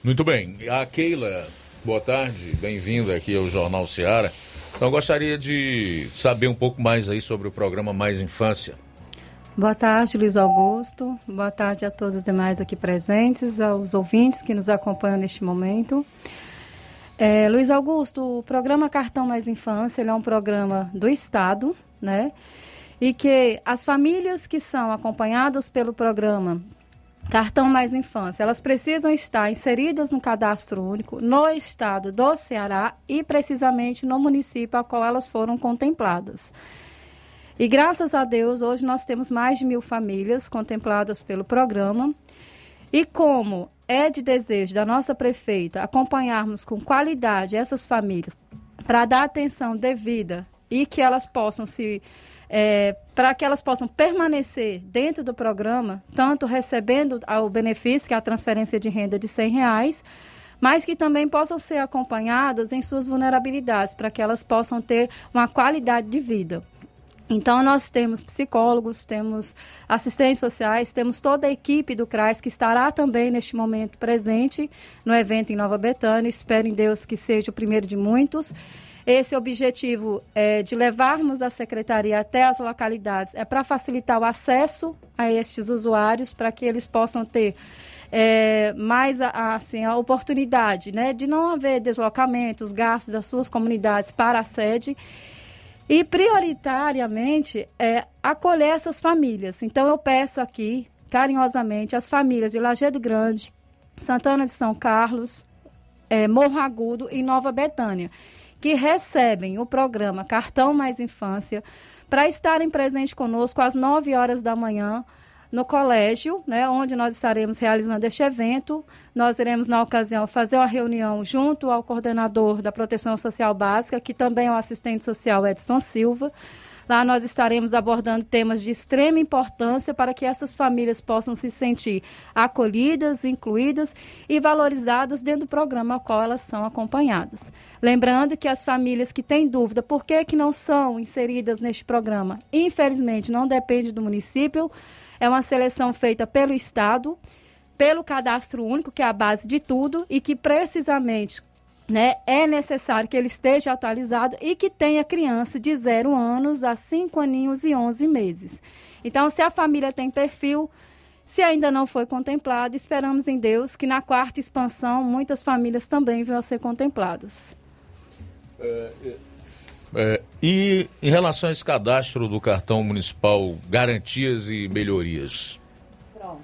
Speaker 1: Muito bem. A Keila, boa tarde, bem-vinda aqui ao Jornal Seara. Então, gostaria de saber um pouco mais aí sobre o programa Mais Infância.
Speaker 21: Boa tarde, Luiz Augusto. Boa tarde a todos os demais aqui presentes, aos ouvintes que nos acompanham neste momento. É, Luiz Augusto, o programa Cartão Mais Infância é um programa do Estado, né? E que as famílias que são acompanhadas pelo programa cartão mais infância, elas precisam estar inseridas no cadastro único no estado do Ceará e precisamente no município a qual elas foram contempladas. E graças a Deus, hoje nós temos mais de mil famílias contempladas pelo programa. E como é de desejo da nossa prefeita acompanharmos com qualidade essas famílias para dar atenção devida e que elas possam se é, para que elas possam permanecer dentro do programa, tanto recebendo o benefício, que é a transferência de renda de 100 reais, mas que também possam ser acompanhadas em suas vulnerabilidades, para que elas possam ter uma qualidade de vida. Então, nós temos psicólogos, temos assistentes sociais, temos toda a equipe do CRAS que estará também neste momento presente no evento em Nova Betânia. Espero em Deus que seja o primeiro de muitos. Esse objetivo é, de levarmos a secretaria até as localidades é para facilitar o acesso a estes usuários, para que eles possam ter é, mais a, assim, a oportunidade né, de não haver deslocamentos, gastos das suas comunidades para a sede. E prioritariamente é acolher essas famílias. Então eu peço aqui carinhosamente as famílias de Lajeado Grande, Santana de São Carlos, é, Morro Agudo e Nova Betânia que recebem o programa Cartão Mais Infância para estarem presentes conosco às 9 horas da manhã no colégio, né, onde nós estaremos realizando este evento. Nós iremos, na ocasião, fazer uma reunião junto ao coordenador da Proteção Social Básica, que também é o assistente social Edson Silva, Lá nós estaremos abordando temas de extrema importância para que essas famílias possam se sentir acolhidas, incluídas e valorizadas dentro do programa ao qual elas são acompanhadas. Lembrando que as famílias que têm dúvida por que, que não são inseridas neste programa, infelizmente não depende do município, é uma seleção feita pelo Estado, pelo cadastro único, que é a base de tudo, e que precisamente né, é necessário que ele esteja atualizado e que tenha criança de 0 anos a 5 aninhos e 11 meses. Então, se a família tem perfil, se ainda não foi contemplado, esperamos em Deus que na quarta expansão muitas famílias também venham a ser contempladas.
Speaker 1: É, é, e em relação a esse cadastro do cartão municipal, garantias e melhorias?
Speaker 20: Pronto.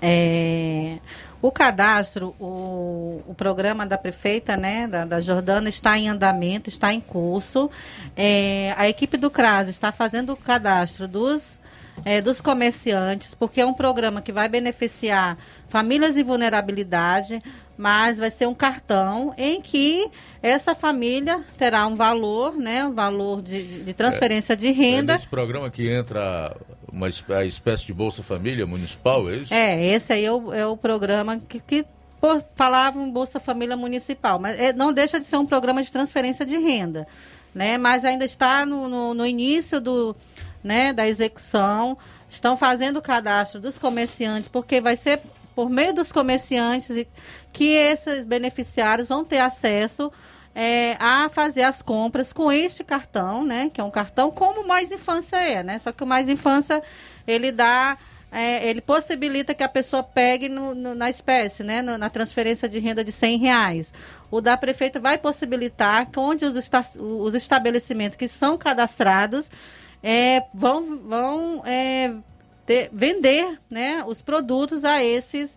Speaker 20: É, o cadastro, o, o programa da prefeita, né, da, da Jordana, está em andamento, está em curso. É, a equipe do CRAS está fazendo o cadastro dos é, dos comerciantes, porque é um programa que vai beneficiar famílias em vulnerabilidade, mas vai ser um cartão em que essa família terá um valor, né, um valor de, de transferência é, de renda. É
Speaker 1: nesse programa que entra uma espécie de Bolsa Família municipal, é isso?
Speaker 20: É, esse aí é o, é o programa que, que por, Bolsa Família Municipal, mas é, não deixa de ser um programa de transferência de renda, né? Mas ainda está no, no, no início do, né, da execução, estão fazendo o cadastro dos comerciantes, porque vai ser por meio dos comerciantes que esses beneficiários vão ter acesso é, a fazer as compras com este cartão, né? Que é um cartão como o Mais Infância é, né? Só que o Mais Infância ele dá, é, ele possibilita que a pessoa pegue no, no, na espécie, né? No, na transferência de renda de 100 reais. O da prefeita vai possibilitar que onde os, esta, os estabelecimentos que são cadastrados é, vão, vão é, ter, vender, né? Os produtos a esses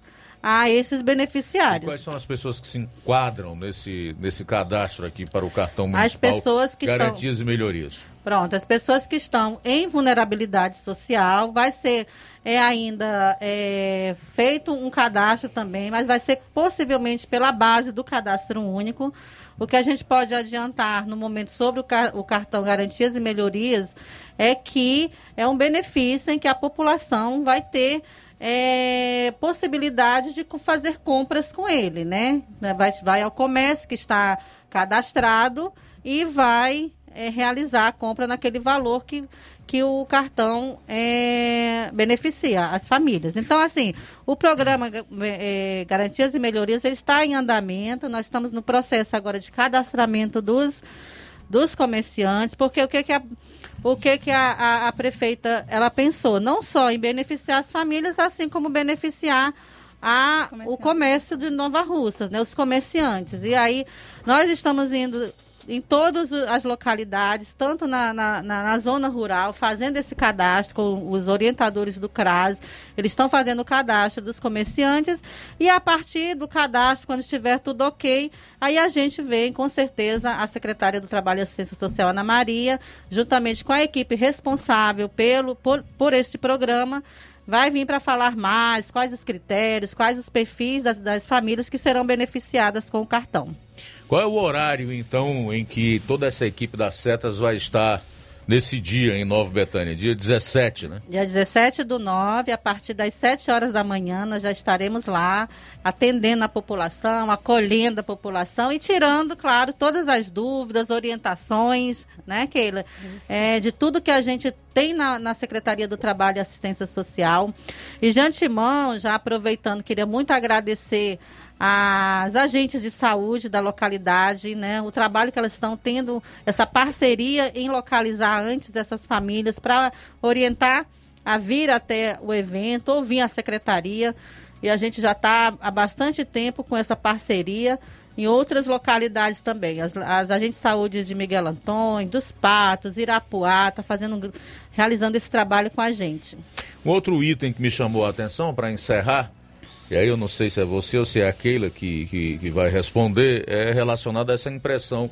Speaker 20: a esses beneficiários. E
Speaker 1: quais são as pessoas que se enquadram nesse, nesse cadastro aqui para o cartão municipal?
Speaker 20: As pessoas que
Speaker 1: Garantias
Speaker 20: estão...
Speaker 1: e melhorias.
Speaker 20: Pronto, as pessoas que estão em vulnerabilidade social, vai ser é ainda é, feito um cadastro também, mas vai ser possivelmente pela base do cadastro único. O que a gente pode adiantar no momento sobre o, car o cartão Garantias e Melhorias é que é um benefício em que a população vai ter é, possibilidade de fazer compras com ele, né? Vai, vai ao comércio que está cadastrado e vai é, realizar a compra naquele valor que, que o cartão é, beneficia as famílias. Então, assim, o programa é, Garantias e Melhorias ele está em andamento. Nós estamos no processo agora de cadastramento dos, dos comerciantes, porque o que, que a o que, que a, a, a, prefeita ela pensou? Não só em beneficiar as famílias, assim como beneficiar a, o comércio de Nova Russas, né, os comerciantes. E aí nós estamos indo em todas as localidades, tanto na, na, na, na zona rural, fazendo esse cadastro com os orientadores do CRAS. Eles estão fazendo o cadastro dos comerciantes e a partir do cadastro, quando estiver tudo ok, aí a gente vem, com certeza, a secretária do Trabalho e Assistência Social, Ana Maria, juntamente com a equipe responsável pelo, por, por este programa, vai vir para falar mais quais os critérios, quais os perfis das, das famílias que serão beneficiadas com o cartão.
Speaker 1: Qual é o horário, então, em que toda essa equipe das setas vai estar nesse dia em Nova Betânia? Dia 17, né?
Speaker 20: Dia 17 do 9, a partir das 7 horas da manhã, nós já estaremos lá atendendo a população, acolhendo a população e tirando, claro, todas as dúvidas, orientações, né, Keila? É, de tudo que a gente tem na, na, Secretaria do Trabalho e Assistência Social. E de antemão, já aproveitando, queria muito agradecer as agentes de saúde da localidade, né, o trabalho que elas estão tendo, essa parceria em localizar antes essas famílias para orientar a vir até o evento, ouvir a secretaria. E a gente já está há bastante tempo com essa parceria em outras localidades também. As, as agentes de saúde de Miguel Antônio, dos Patos, Irapuá, está fazendo, realizando esse trabalho com a gente.
Speaker 1: Um outro item que me chamou a atenção para encerrar e aí eu não sei se é você ou se é aquela que, que, que vai responder, é relacionado a essa impressão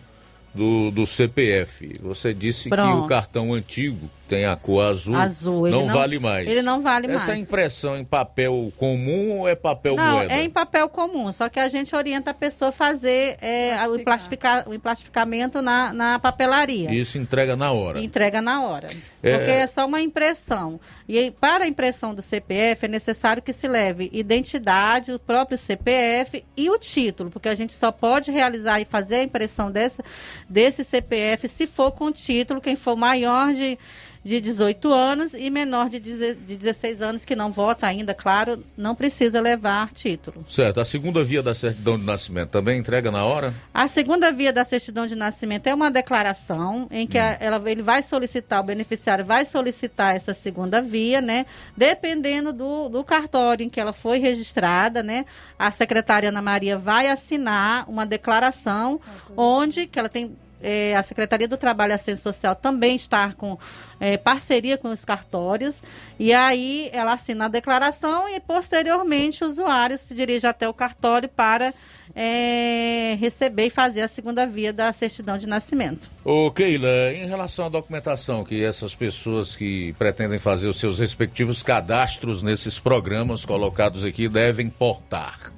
Speaker 1: do, do CPF. Você disse Pronto. que o cartão antigo tem a cor azul, azul não, não, vale mais.
Speaker 20: Ele não vale
Speaker 1: Essa
Speaker 20: mais.
Speaker 1: Essa impressão em papel comum ou é papel
Speaker 20: não,
Speaker 1: moeda?
Speaker 20: é em papel comum, só que a gente orienta a pessoa a fazer é, o, emplastificar, o emplastificamento na, na papelaria.
Speaker 1: Isso entrega na hora?
Speaker 20: Entrega na hora. É... Porque é só uma impressão. E para a impressão do CPF é necessário que se leve identidade, o próprio CPF e o título, porque a gente só pode realizar e fazer a impressão dessa, desse CPF se for com título, quem for maior de de 18 anos e menor de, de 16 anos que não vota ainda, claro, não precisa levar título.
Speaker 1: Certo. A segunda via da certidão de nascimento também entrega na hora?
Speaker 20: A segunda via da certidão de nascimento é uma declaração em que hum. a, ela, ele vai solicitar, o beneficiário vai solicitar essa segunda via, né? Dependendo do, do cartório em que ela foi registrada, né? A secretária Ana Maria vai assinar uma declaração onde que ela tem é, a Secretaria do Trabalho e Assistência Social também está com é, parceria com os cartórios. E aí ela assina a declaração e posteriormente o usuário se dirige até o cartório para é, receber e fazer a segunda via da certidão de nascimento.
Speaker 1: Ô Keila, em relação à documentação que essas pessoas que pretendem fazer os seus respectivos cadastros nesses programas colocados aqui devem portar.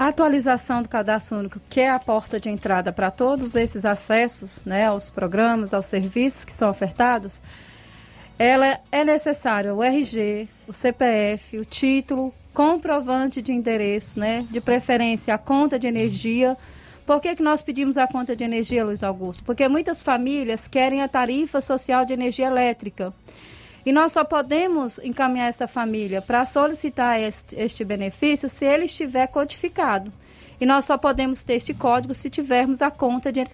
Speaker 21: A atualização do cadastro único, que é a porta de entrada para todos esses acessos né, aos programas, aos serviços que são ofertados, ela é necessário o RG, o CPF, o título, comprovante de endereço, né, de preferência a conta de energia. Por que, que nós pedimos a conta de energia, Luiz Augusto? Porque muitas famílias querem a tarifa social de energia elétrica. E nós só podemos encaminhar essa família para solicitar este, este benefício se ele estiver codificado. E nós só podemos ter este código se tivermos a conta de,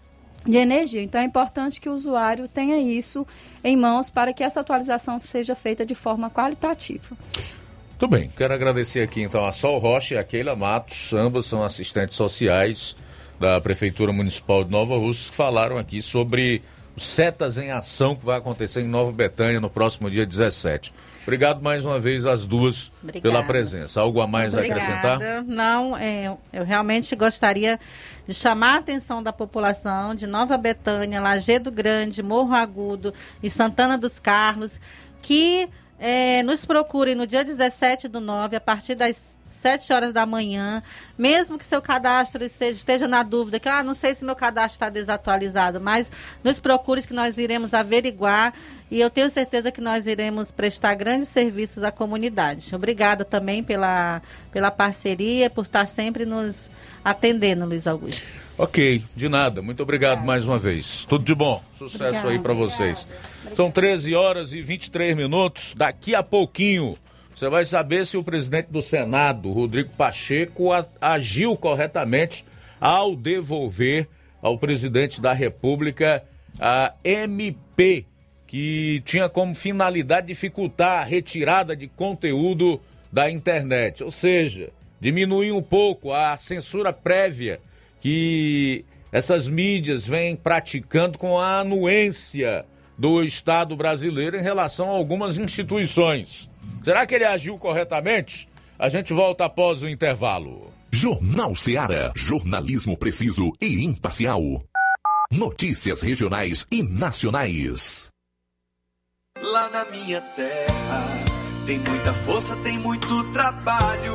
Speaker 21: de energia. Então é importante que o usuário tenha isso em mãos para que essa atualização seja feita de forma qualitativa.
Speaker 1: Muito bem, quero agradecer aqui então a Sol Rocha e a Keila Matos, ambas são assistentes sociais da Prefeitura Municipal de Nova Rússia, que falaram aqui sobre Setas em Ação, que vai acontecer em Nova Betânia no próximo dia 17. Obrigado mais uma vez às duas Obrigada. pela presença. Algo a mais Obrigada. a acrescentar?
Speaker 20: Não, é, eu realmente gostaria de chamar a atenção da população de Nova Betânia, Lagedo Grande, Morro Agudo e Santana dos Carlos, que é, nos procurem no dia 17 do 9, a partir das 7 horas da manhã, mesmo que seu cadastro esteja, esteja na dúvida, que ah, não sei se meu cadastro está desatualizado, mas nos procure que nós iremos averiguar e eu tenho certeza que nós iremos prestar grandes serviços à comunidade. Obrigada também pela, pela parceria, por estar sempre nos atendendo, Luiz Augusto.
Speaker 1: Ok, de nada. Muito obrigado mais uma vez. Tudo de bom. Sucesso obrigada, aí para vocês. São 13 horas e 23 minutos. Daqui a pouquinho você vai saber se o presidente do Senado, Rodrigo Pacheco, agiu corretamente ao devolver ao presidente da República a MP, que tinha como finalidade dificultar a retirada de conteúdo da internet, ou seja, diminuir um pouco a censura prévia que essas mídias vêm praticando com a anuência do Estado brasileiro em relação a algumas instituições. Será que ele agiu corretamente? A gente volta após o intervalo.
Speaker 3: Jornal Seara. Jornalismo preciso e imparcial. Notícias regionais e nacionais.
Speaker 7: Lá na minha terra tem muita força, tem muito trabalho.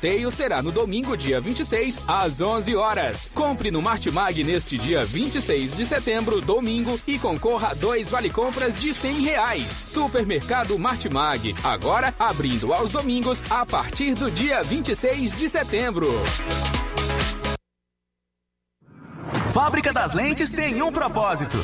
Speaker 6: será no domingo, dia 26, às 11 horas. Compre no Martimag neste dia 26 de setembro, domingo, e concorra a dois vale compras de 100 reais. Supermercado Martimag, agora abrindo aos domingos a partir do dia 26 de setembro.
Speaker 22: Fábrica das Lentes tem um propósito.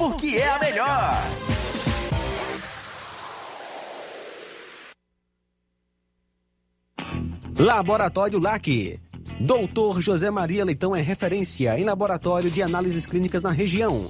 Speaker 22: porque é a melhor.
Speaker 2: Laboratório LAC. Doutor José Maria Leitão é referência em laboratório de análises clínicas na região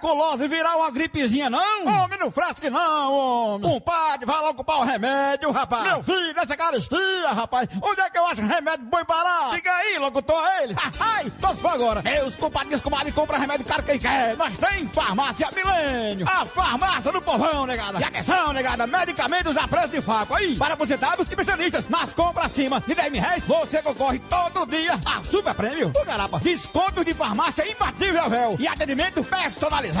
Speaker 23: tuberculose? virar uma gripezinha, não? Homem, não fresque não, homem. Compadre, vai logo comprar o remédio, rapaz. Meu filho, essa caristia, rapaz. Onde é que eu acho remédio bom parar? Diga aí, locutor, ele. Ai, só se for agora. Meus compadres, comadre, compra remédio caro que ele quer. Nós tem farmácia Milênio. A farmácia do povão, negada. E atenção, negada, medicamentos a preço de faco. Aí, para aposentados e especialistas, nas compras acima de 10 mil reais, você concorre todo dia a super prêmio. O garapa, desconto de farmácia imbatível, véu. E atendimento personalizado.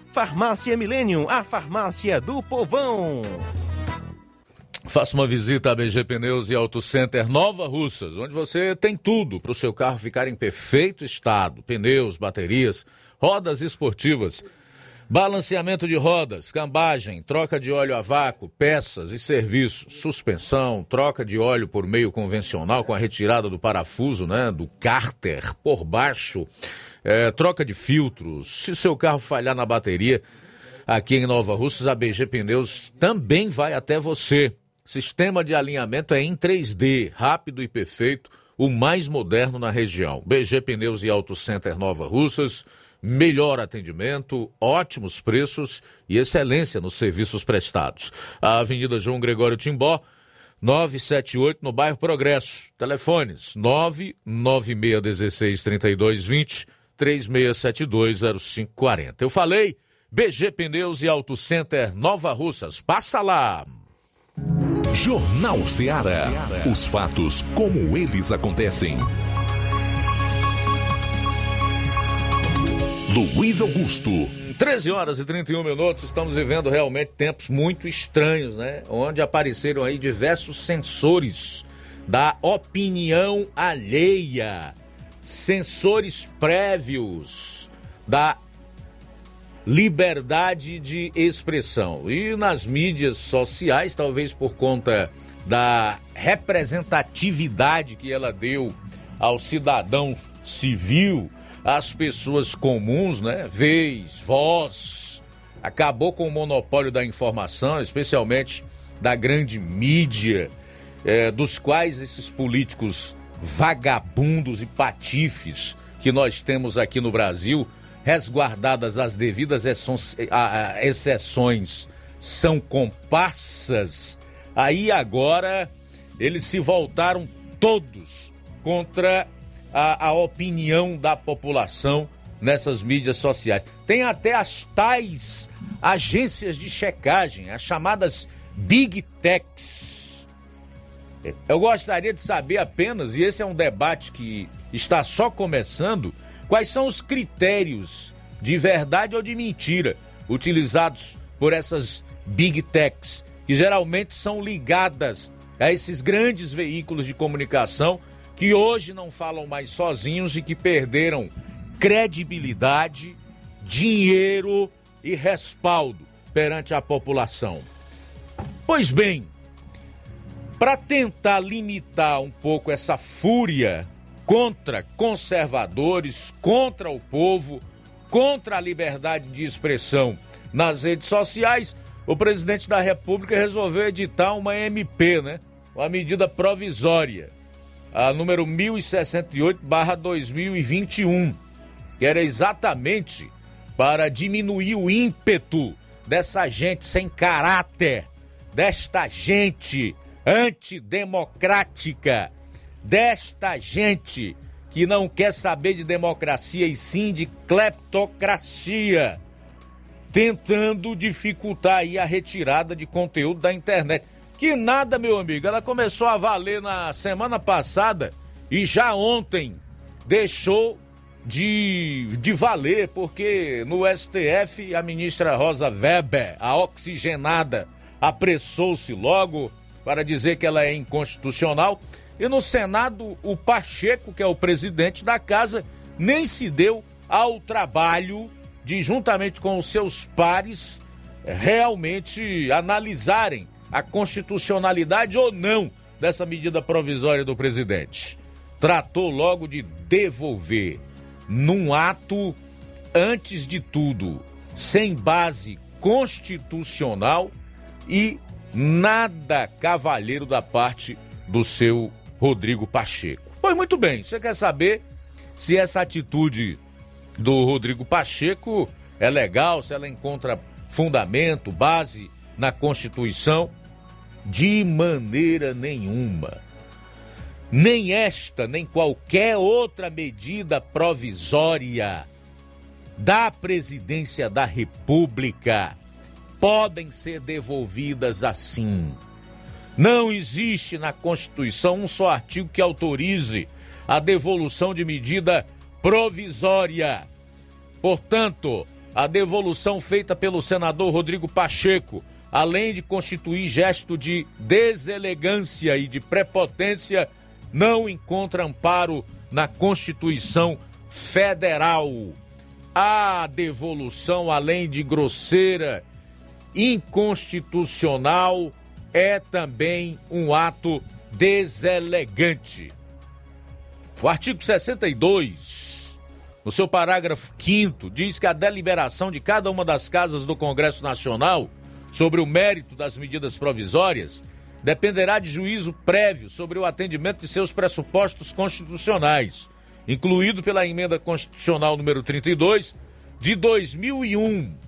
Speaker 2: Farmácia Milênio, a farmácia do povão.
Speaker 1: Faça uma visita a BG Pneus e Auto Center Nova Russas, onde você tem tudo para o seu carro ficar em perfeito estado: pneus, baterias, rodas esportivas, balanceamento de rodas, cambagem, troca de óleo a vácuo, peças e serviços, suspensão, troca de óleo por meio convencional com a retirada do parafuso, né, do cárter por baixo, é, troca de filtros. Se seu carro falhar na bateria, aqui em Nova Russas, a BG Pneus também vai até você. Sistema de alinhamento é em 3D, rápido e perfeito, o mais moderno na região. BG Pneus e Auto Center Nova Russas, melhor atendimento, ótimos preços e excelência nos serviços prestados. A Avenida João Gregório Timbó, 978, no bairro Progresso. Telefones 996163220, 36720540. Eu falei, BG Pneus e Auto Center Nova Russas. Passa lá!
Speaker 3: Jornal Ceará. Os fatos como eles acontecem. Luiz Augusto.
Speaker 1: 13 horas e 31 minutos, estamos vivendo realmente tempos muito estranhos, né? Onde apareceram aí diversos sensores da opinião alheia, sensores prévios da liberdade de expressão. E nas mídias sociais, talvez por conta da representatividade que ela deu ao cidadão civil, às pessoas comuns, né? Vez, voz, acabou com o monopólio da informação, especialmente da grande mídia, eh, dos quais esses políticos vagabundos e patifes que nós temos aqui no Brasil resguardadas as devidas exceções, são comparsas, aí agora eles se voltaram todos contra a, a opinião da população nessas mídias sociais. Tem até as tais agências de checagem, as chamadas Big Techs. Eu gostaria de saber apenas, e esse é um debate que está só começando, Quais são os critérios de verdade ou de mentira utilizados por essas big techs, que geralmente são ligadas a esses grandes veículos de comunicação que hoje não falam mais sozinhos e que perderam credibilidade, dinheiro e respaldo perante a população. Pois bem, para tentar limitar um pouco essa fúria contra conservadores, contra o povo, contra a liberdade de expressão nas redes sociais, o presidente da República resolveu editar uma MP, né? Uma medida provisória, a número 1068/2021, que era exatamente para diminuir o ímpeto dessa gente sem caráter, desta gente antidemocrática desta gente que não quer saber de democracia e sim de cleptocracia, tentando dificultar aí a retirada de conteúdo da internet. Que nada, meu amigo, ela começou a valer na semana passada e já ontem deixou de, de valer, porque no STF a ministra Rosa Weber, a oxigenada, apressou-se logo para dizer que ela é inconstitucional. E no Senado, o Pacheco, que é o presidente da casa, nem se deu ao trabalho de, juntamente com os seus pares, realmente analisarem a constitucionalidade ou não dessa medida provisória do presidente. Tratou logo de devolver num ato, antes de tudo, sem base constitucional e nada cavalheiro da parte do seu Rodrigo Pacheco. Pois muito bem, você quer saber se essa atitude do Rodrigo Pacheco é legal, se ela encontra fundamento, base na Constituição? De maneira nenhuma. Nem esta, nem qualquer outra medida provisória da presidência da República podem ser devolvidas assim. Não existe na Constituição um só artigo que autorize a devolução de medida provisória. Portanto, a devolução feita pelo senador Rodrigo Pacheco, além de constituir gesto de deselegância e de prepotência, não encontra amparo na Constituição Federal. A devolução, além de grosseira, inconstitucional, é também um ato deselegante. O artigo 62, no seu parágrafo 5, diz que a deliberação de cada uma das casas do Congresso Nacional sobre o mérito das medidas provisórias dependerá de juízo prévio sobre o atendimento de seus pressupostos constitucionais, incluído pela emenda constitucional número 32 de 2001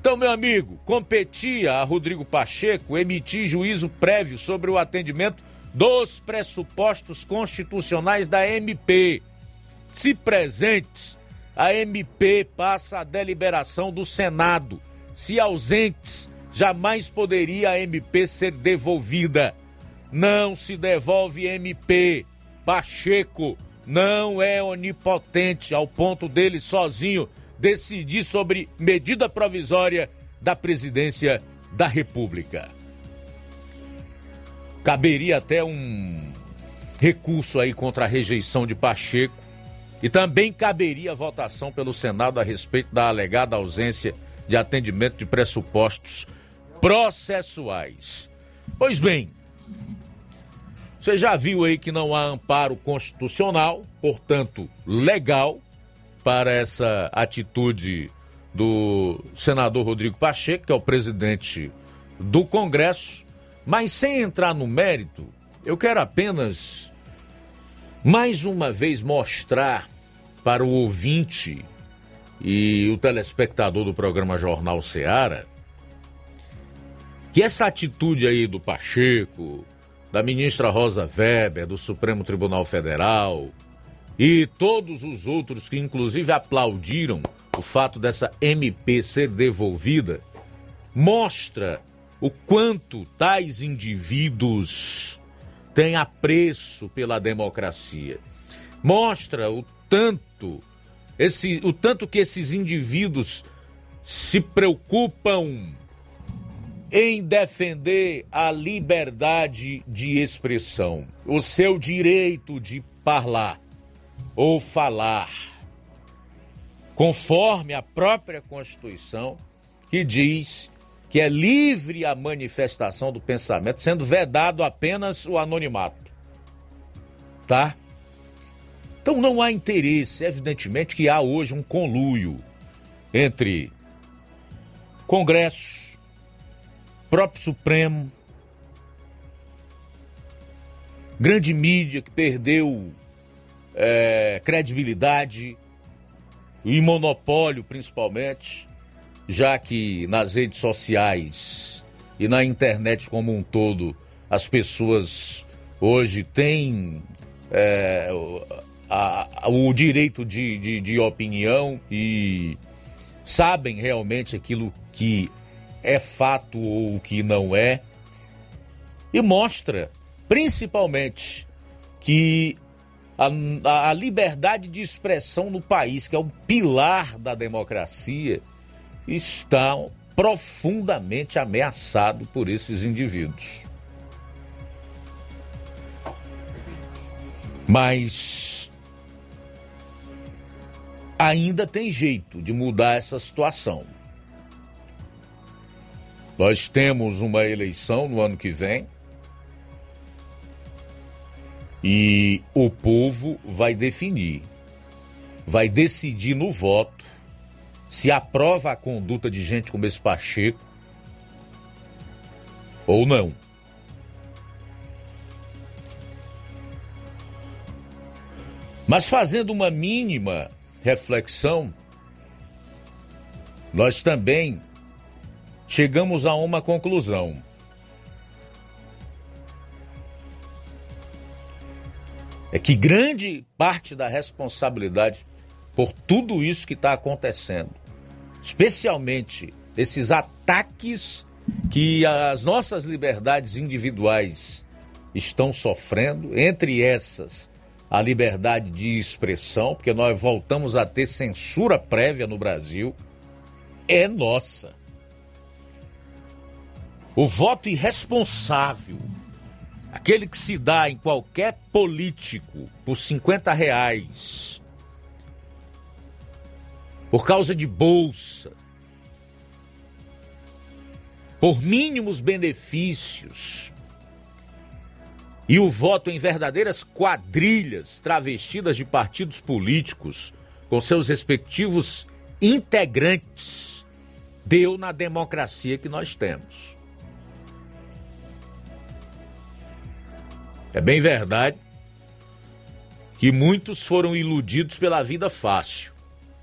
Speaker 1: então, meu amigo, competia a Rodrigo Pacheco emitir juízo prévio sobre o atendimento dos pressupostos constitucionais da MP. Se presentes, a MP passa a deliberação do Senado. Se ausentes, jamais poderia a MP ser devolvida. Não se devolve MP. Pacheco não é onipotente ao ponto dele sozinho decidir sobre medida provisória da presidência da República. Caberia até um recurso aí contra a rejeição de Pacheco e também caberia votação pelo Senado a respeito da alegada ausência de atendimento de pressupostos processuais. Pois bem, você já viu aí que não há amparo constitucional, portanto, legal, para essa atitude do senador Rodrigo Pacheco, que é o presidente do Congresso, mas sem entrar no mérito, eu quero apenas mais uma vez mostrar para o ouvinte e o telespectador do programa Jornal Seara que essa atitude aí do Pacheco, da ministra Rosa Weber, do Supremo Tribunal Federal, e todos os outros que inclusive aplaudiram o fato dessa MP ser devolvida, mostra o quanto tais indivíduos têm apreço pela democracia. Mostra o tanto esse o tanto que esses indivíduos se preocupam em defender a liberdade de expressão, o seu direito de falar ou falar, conforme a própria Constituição, que diz que é livre a manifestação do pensamento, sendo vedado apenas o anonimato. Tá? Então não há interesse, evidentemente que há hoje um conluio entre Congresso, próprio Supremo, grande mídia que perdeu é, credibilidade e monopólio, principalmente, já que nas redes sociais e na internet como um todo as pessoas hoje têm é, a, o direito de, de, de opinião e sabem realmente aquilo que é fato ou o que não é, e mostra principalmente que a, a liberdade de expressão no país, que é um pilar da democracia, está profundamente ameaçado por esses indivíduos. Mas ainda tem jeito de mudar essa situação. Nós temos uma eleição no ano que vem. E o povo vai definir, vai decidir no voto se aprova a conduta de gente como esse Pacheco ou não. Mas fazendo uma mínima reflexão, nós também chegamos a uma conclusão. É que grande parte da responsabilidade por tudo isso que está acontecendo, especialmente esses ataques que as nossas liberdades individuais estão sofrendo, entre essas a liberdade de expressão, porque nós voltamos a ter censura prévia no Brasil, é nossa. O voto irresponsável, aquele que se dá em qualquer político por 50 reais, por causa de bolsa, por mínimos benefícios, e o voto em verdadeiras quadrilhas travestidas de partidos políticos, com seus respectivos integrantes, deu na democracia que nós temos. É bem verdade que muitos foram iludidos pela vida fácil.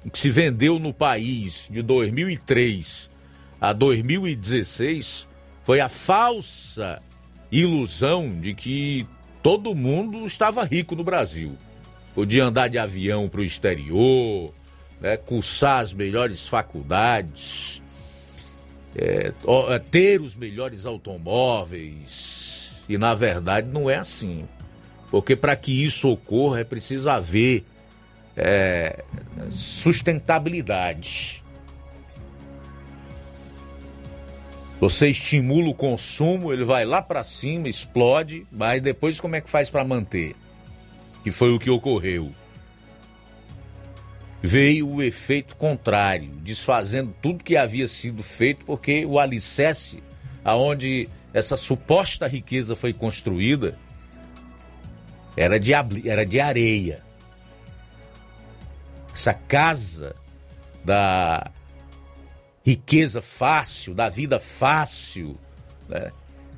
Speaker 1: O que se vendeu no país de 2003 a 2016 foi a falsa ilusão de que todo mundo estava rico no Brasil. Podia andar de avião para o exterior, né, cursar as melhores faculdades, é, ter os melhores automóveis. E na verdade não é assim. Porque para que isso ocorra é preciso haver é, sustentabilidade. Você estimula o consumo, ele vai lá para cima, explode, mas depois como é que faz para manter? Que foi o que ocorreu. Veio o efeito contrário, desfazendo tudo que havia sido feito, porque o alicerce aonde essa suposta riqueza foi construída era de, era de areia. Essa casa da riqueza fácil, da vida fácil, né?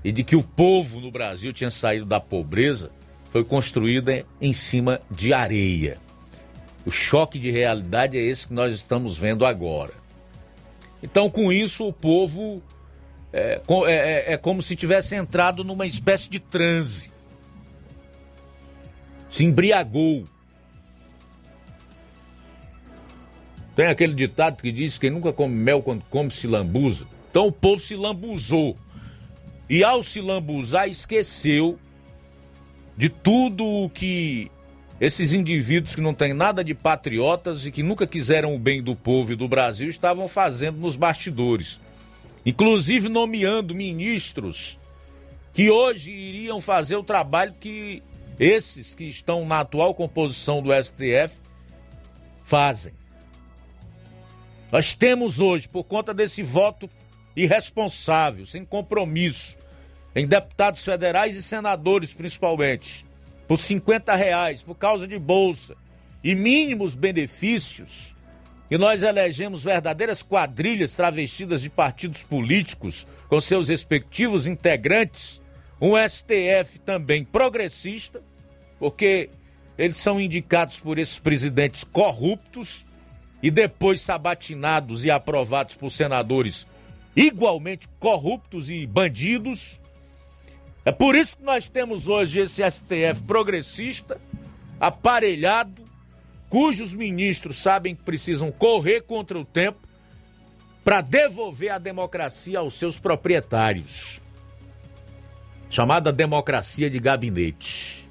Speaker 1: e de que o povo no Brasil tinha saído da pobreza, foi construída em cima de areia. O choque de realidade é esse que nós estamos vendo agora. Então, com isso, o povo é, é, é, é como se tivesse entrado numa espécie de transe. Se embriagou Tem aquele ditado que diz que quem nunca come mel quando come se lambuza. Então o povo se lambuzou. E ao se lambuzar, esqueceu de tudo o que esses indivíduos que não têm nada de patriotas e que nunca quiseram o bem do povo e do Brasil estavam fazendo nos bastidores. Inclusive nomeando ministros que hoje iriam fazer o trabalho que esses que estão na atual composição do STF fazem. Nós temos hoje, por conta desse voto irresponsável, sem compromisso, em deputados federais e senadores principalmente, por 50 reais, por causa de bolsa e mínimos benefícios, e nós elegemos verdadeiras quadrilhas travestidas de partidos políticos com seus respectivos integrantes, um STF também progressista, porque eles são indicados por esses presidentes corruptos e depois sabatinados e aprovados por senadores igualmente corruptos e bandidos. É por isso que nós temos hoje esse STF progressista, aparelhado, cujos ministros sabem que precisam correr contra o tempo para devolver a democracia aos seus proprietários. Chamada democracia de gabinete.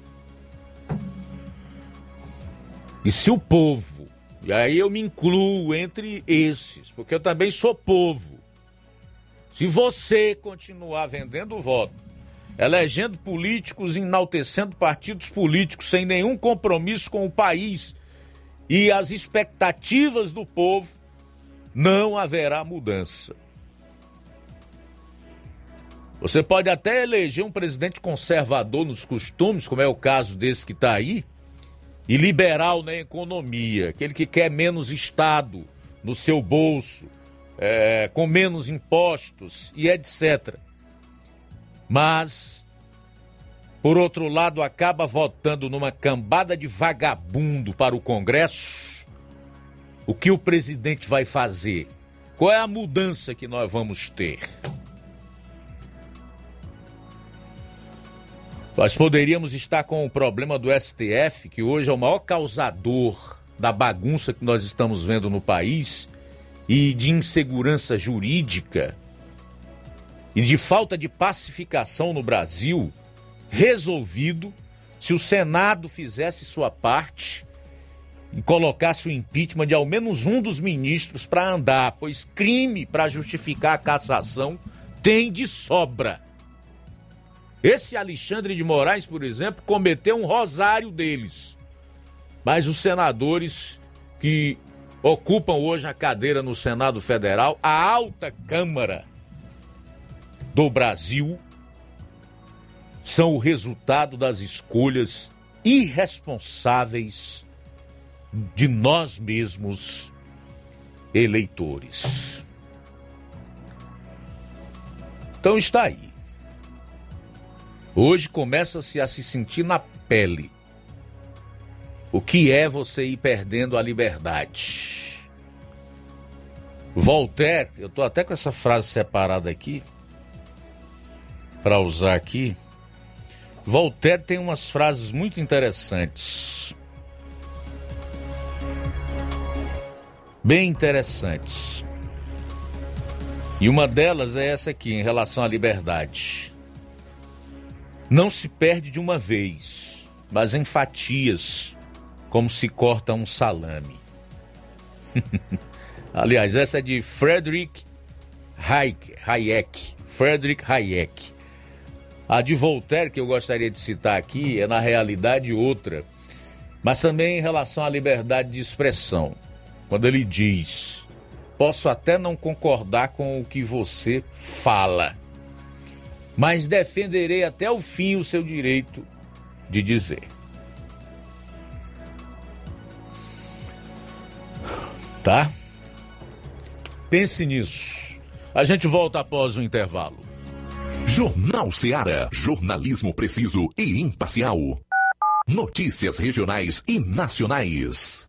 Speaker 1: E se o povo e aí eu me incluo entre esses, porque eu também sou povo. Se você continuar vendendo voto, elegendo políticos, enaltecendo partidos políticos sem nenhum compromisso com o país e as expectativas do povo, não haverá mudança. Você pode até eleger um presidente conservador nos costumes, como é o caso desse que está aí, e liberal na economia, aquele que quer menos Estado no seu bolso, é, com menos impostos e etc. Mas, por outro lado, acaba votando numa cambada de vagabundo para o Congresso. O que o presidente vai fazer? Qual é a mudança que nós vamos ter? Nós poderíamos estar com o problema do STF, que hoje é o maior causador da bagunça que nós estamos vendo no país e de insegurança jurídica e de falta de pacificação no Brasil, resolvido se o Senado fizesse sua parte e colocasse o impeachment de ao menos um dos ministros para andar, pois crime para justificar a cassação tem de sobra. Esse Alexandre de Moraes, por exemplo, cometeu um rosário deles. Mas os senadores que ocupam hoje a cadeira no Senado Federal, a alta Câmara do Brasil, são o resultado das escolhas irresponsáveis de nós mesmos, eleitores. Então está aí. Hoje começa-se a se sentir na pele o que é você ir perdendo a liberdade. Voltaire, eu tô até com essa frase separada aqui para usar aqui. Voltaire tem umas frases muito interessantes. Bem interessantes. E uma delas é essa aqui, em relação à liberdade não se perde de uma vez, mas em fatias, como se corta um salame. Aliás, essa é de Frederick Hayek, Hayek. Frederick Hayek. A de Voltaire, que eu gostaria de citar aqui, é na realidade outra, mas também em relação à liberdade de expressão. Quando ele diz: Posso até não concordar com o que você fala, mas defenderei até o fim o seu direito de dizer. Tá? Pense nisso. A gente volta após o intervalo.
Speaker 3: Jornal Seara. Jornalismo preciso e imparcial. Notícias regionais e nacionais.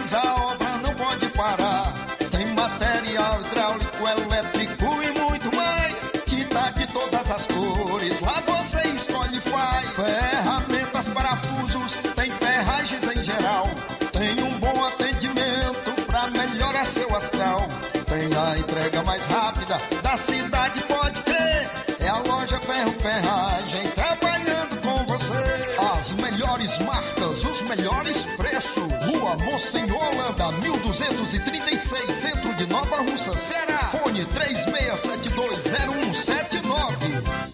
Speaker 5: Rua Monsenhor Holanda, 1236, centro de Nova Russa, Ceará. Fone 36720179.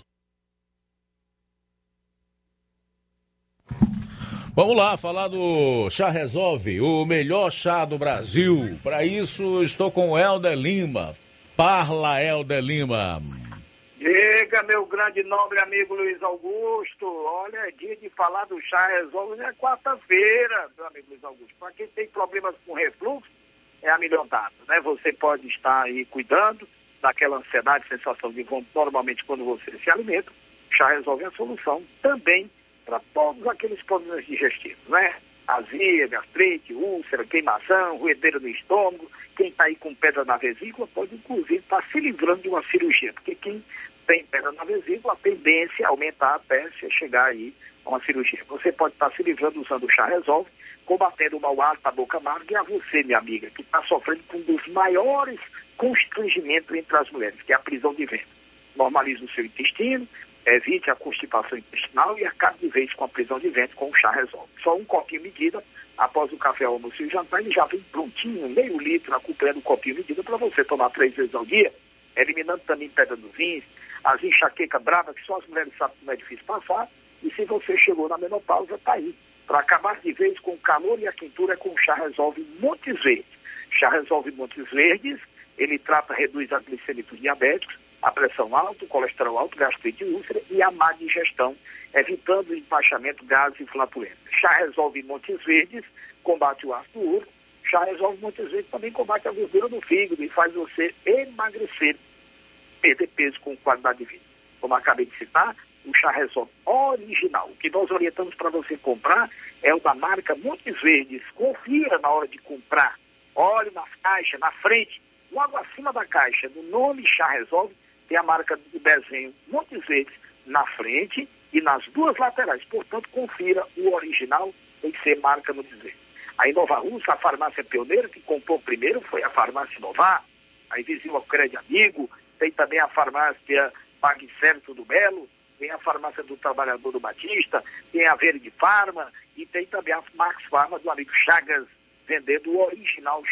Speaker 1: Vamos lá, falar do Chá Resolve, o melhor chá do Brasil. Para isso, estou com o Helder Lima. Parla, Helder Lima.
Speaker 24: Diga, meu grande nobre amigo Luiz Augusto. Olha, é dia de falar do chá resolve, é quarta-feira, meu amigo Luiz Augusto. Para quem tem problemas com refluxo, é a melhor data, né? Você pode estar aí cuidando daquela ansiedade, sensação de vômito, normalmente quando você se alimenta. Chá resolve a solução também para todos aqueles problemas digestivos, né? Azia, gastrite, úlcera, queimação, ruedeira no estômago. Quem está aí com pedra na vesícula pode, inclusive, estar se livrando de uma cirurgia, porque quem tem pedra na vesícula, a tendência é aumentar até se chegar aí a uma cirurgia. Você pode estar se livrando usando o chá Resolve, combatendo o mau hálito, a boca amarga, e a você, minha amiga, que está sofrendo com um dos maiores constrangimentos entre as mulheres, que é a prisão de ventre. Normalize o seu intestino, evite a constipação intestinal e acabe de vez com a prisão de ventre com o chá Resolve. Só um copinho medida, após o café, almoço e jantar, ele já vem prontinho, meio litro, acompanhando o copinho medida para você tomar três vezes ao dia, eliminando também pedra nos rins, as enxaquecas bravas que só as mulheres sabem como é difícil passar, e se você chegou na menopausa, está aí. Para acabar de vez com o calor e a quentura é com o chá Resolve Montes Verdes. Chá Resolve Montes Verdes, ele trata, reduz a glicemia dos diabéticos, a pressão alta, o colesterol alto, gastrite úlcera e a má digestão, evitando o empachamento, gases e flatulência. Chá Resolve Montes Verdes combate o ácido úrico. Chá Resolve Montes Verdes também combate a gordura do fígado e faz você emagrecer, perder peso com qualidade de vida. Como acabei de citar, o chá Resolve original. O que nós orientamos para você comprar é o da marca Montes Verdes. Confira na hora de comprar. Olhe na caixa, na frente, logo acima da caixa, no nome Chá Resolve, tem a marca do desenho Montes Verdes na frente e nas duas laterais. Portanto, confira o original, tem que ser marca Montes Verdes. A Inova Russa, a farmácia pioneira que comprou primeiro foi a farmácia Inovar, a Invisível Crédito Amigo, tem também a farmácia Pague Certo do Belo, tem a farmácia do Trabalhador do Batista, tem a Verde Farma e tem também a Max Farma do amigo Chagas, vendendo o original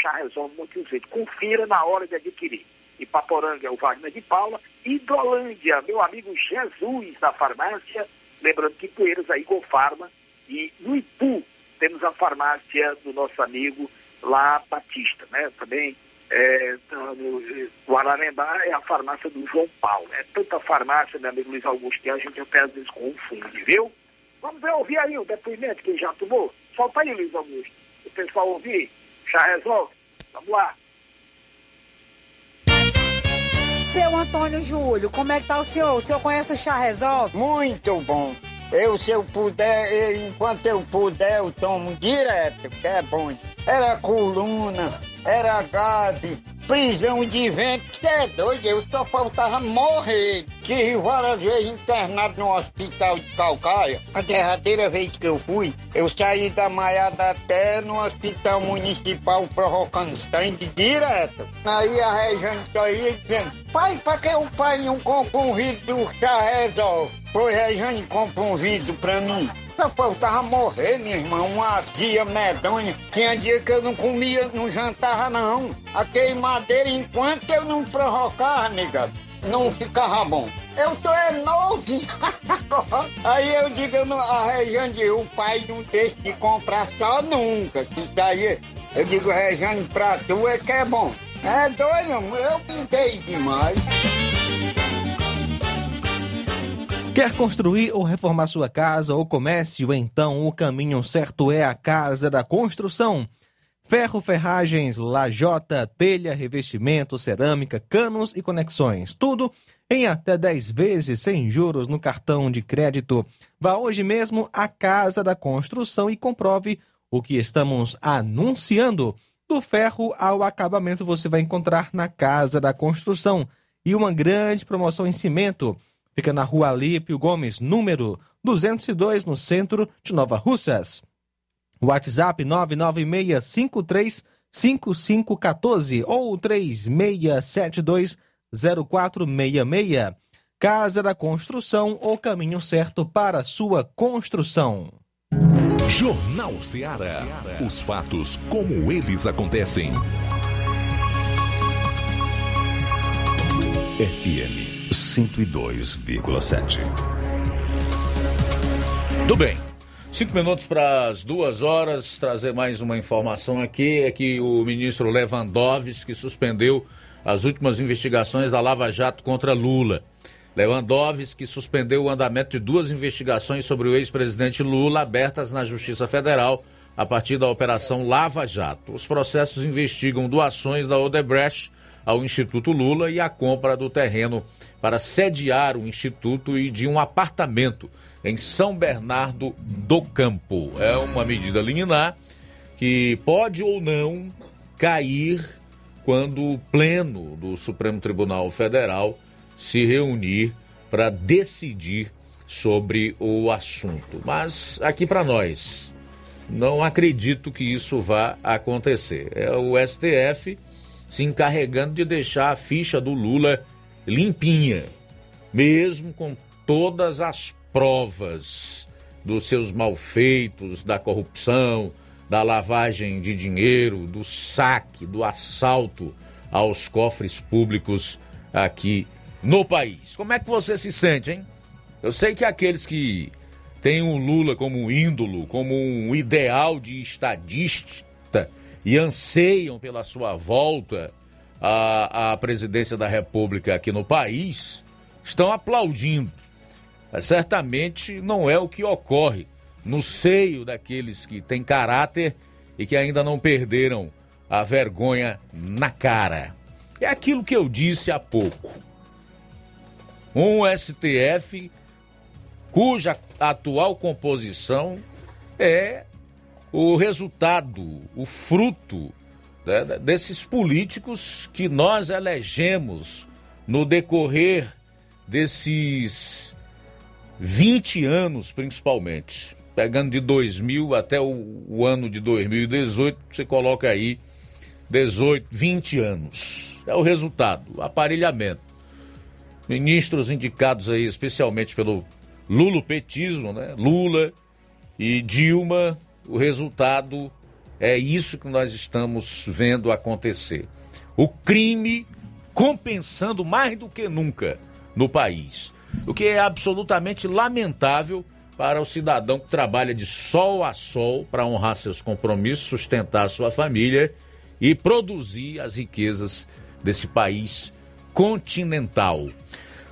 Speaker 24: Montes Verdes. Confira na hora de adquirir. Ipaporanga é o Wagner de Paula, Hidrolândia, meu amigo Jesus da farmácia, lembrando que Poeiras a Igor Farma, e no Ipu temos a farmácia do nosso amigo lá Batista, né? Também é, no, o Ararendá é a farmácia do João Paulo. É tanta farmácia, meu amigo Luiz Augusto, que a gente até às vezes confunde, viu? Vamos ver, ouvir aí o depoimento que já tomou. Solta aí, Luiz Augusto. O pessoal ouvir, já resolve. Vamos lá.
Speaker 25: Seu Antônio Júlio, como é que tá o senhor? O senhor conhece o Chá Resolve?
Speaker 26: Muito bom. Eu, se eu puder, eu, enquanto eu puder, eu tomo direto, que é bom. Era coluna, era gade, prisão de vento, que é doido, eu só faltava morrer. Tive várias vezes internado no hospital de Calcaia. A derradeira vez que eu fui, eu saí da maiada até no hospital municipal provocando sangue direto. Aí a Rejane só dizendo, pai, pra que o pai não compra um vidro do chá resolve? Pois Rejane compra um vidro pra mim. Só faltava morrer, minha irmã, uma azia medonha. Tinha dia que eu não comia, não jantava não. A queimadeira, enquanto eu não provocava, nega,
Speaker 27: não ficava bom. Eu tô é novo. aí eu digo, eu não, a Rejane, o pai não deixa de comprar só nunca. Isso daí, eu digo, Rejane, pra tu é que é bom. É doido, eu pintei demais.
Speaker 2: Quer construir ou reformar sua casa ou comércio? Então o caminho certo é a Casa da Construção. Ferro, ferragens, lajota, telha, revestimento, cerâmica, canos e conexões. Tudo em até 10 vezes sem juros no cartão de crédito. Vá hoje mesmo à Casa da Construção e comprove o que estamos anunciando. Do ferro ao acabamento você vai encontrar na Casa da Construção. E uma grande promoção em cimento. Fica na rua Alípio Gomes, número 202, no centro de Nova Russas. WhatsApp 996535514 ou 36720466. Casa da Construção, o caminho certo para sua construção.
Speaker 3: Jornal Ceará. Os fatos como eles acontecem. FM 102,7.
Speaker 1: Tudo bem. Cinco minutos para as duas horas, trazer mais uma informação aqui, é que o ministro Lewandowski suspendeu as últimas investigações da Lava Jato contra Lula. Lewandowski suspendeu o andamento de duas investigações sobre o ex-presidente Lula abertas na Justiça Federal a partir da Operação Lava Jato. Os processos investigam doações da Odebrecht ao Instituto Lula e a compra do terreno para sediar o Instituto e de um apartamento em São Bernardo do Campo. É uma medida liminar que pode ou não cair quando o Pleno do Supremo Tribunal Federal se reunir para decidir sobre o assunto. Mas aqui para nós, não acredito que isso vá acontecer. É o STF se encarregando de deixar a ficha do Lula limpinha, mesmo com todas as provas dos seus malfeitos, da corrupção, da lavagem de dinheiro, do saque, do assalto aos cofres públicos aqui no país. Como é que você se sente, hein? Eu sei que aqueles que têm o Lula como ídolo, como um ideal de estadista, e anseiam pela sua volta à, à presidência da República aqui no país, estão aplaudindo. Mas certamente não é o que ocorre no seio daqueles que têm caráter e que ainda não perderam a vergonha na cara. É aquilo que eu disse há pouco. Um STF cuja atual composição é o resultado, o fruto né, desses políticos que nós elegemos no decorrer desses 20 anos, principalmente. Pegando de 2000 até o, o ano de 2018, você coloca aí 18, 20 anos. É o resultado, o aparelhamento. Ministros indicados aí especialmente pelo lulopetismo, né? Lula e Dilma o resultado é isso que nós estamos vendo acontecer. O crime compensando mais do que nunca no país. O que é absolutamente lamentável para o cidadão que trabalha de sol a sol para honrar seus compromissos, sustentar sua família e produzir as riquezas desse país continental.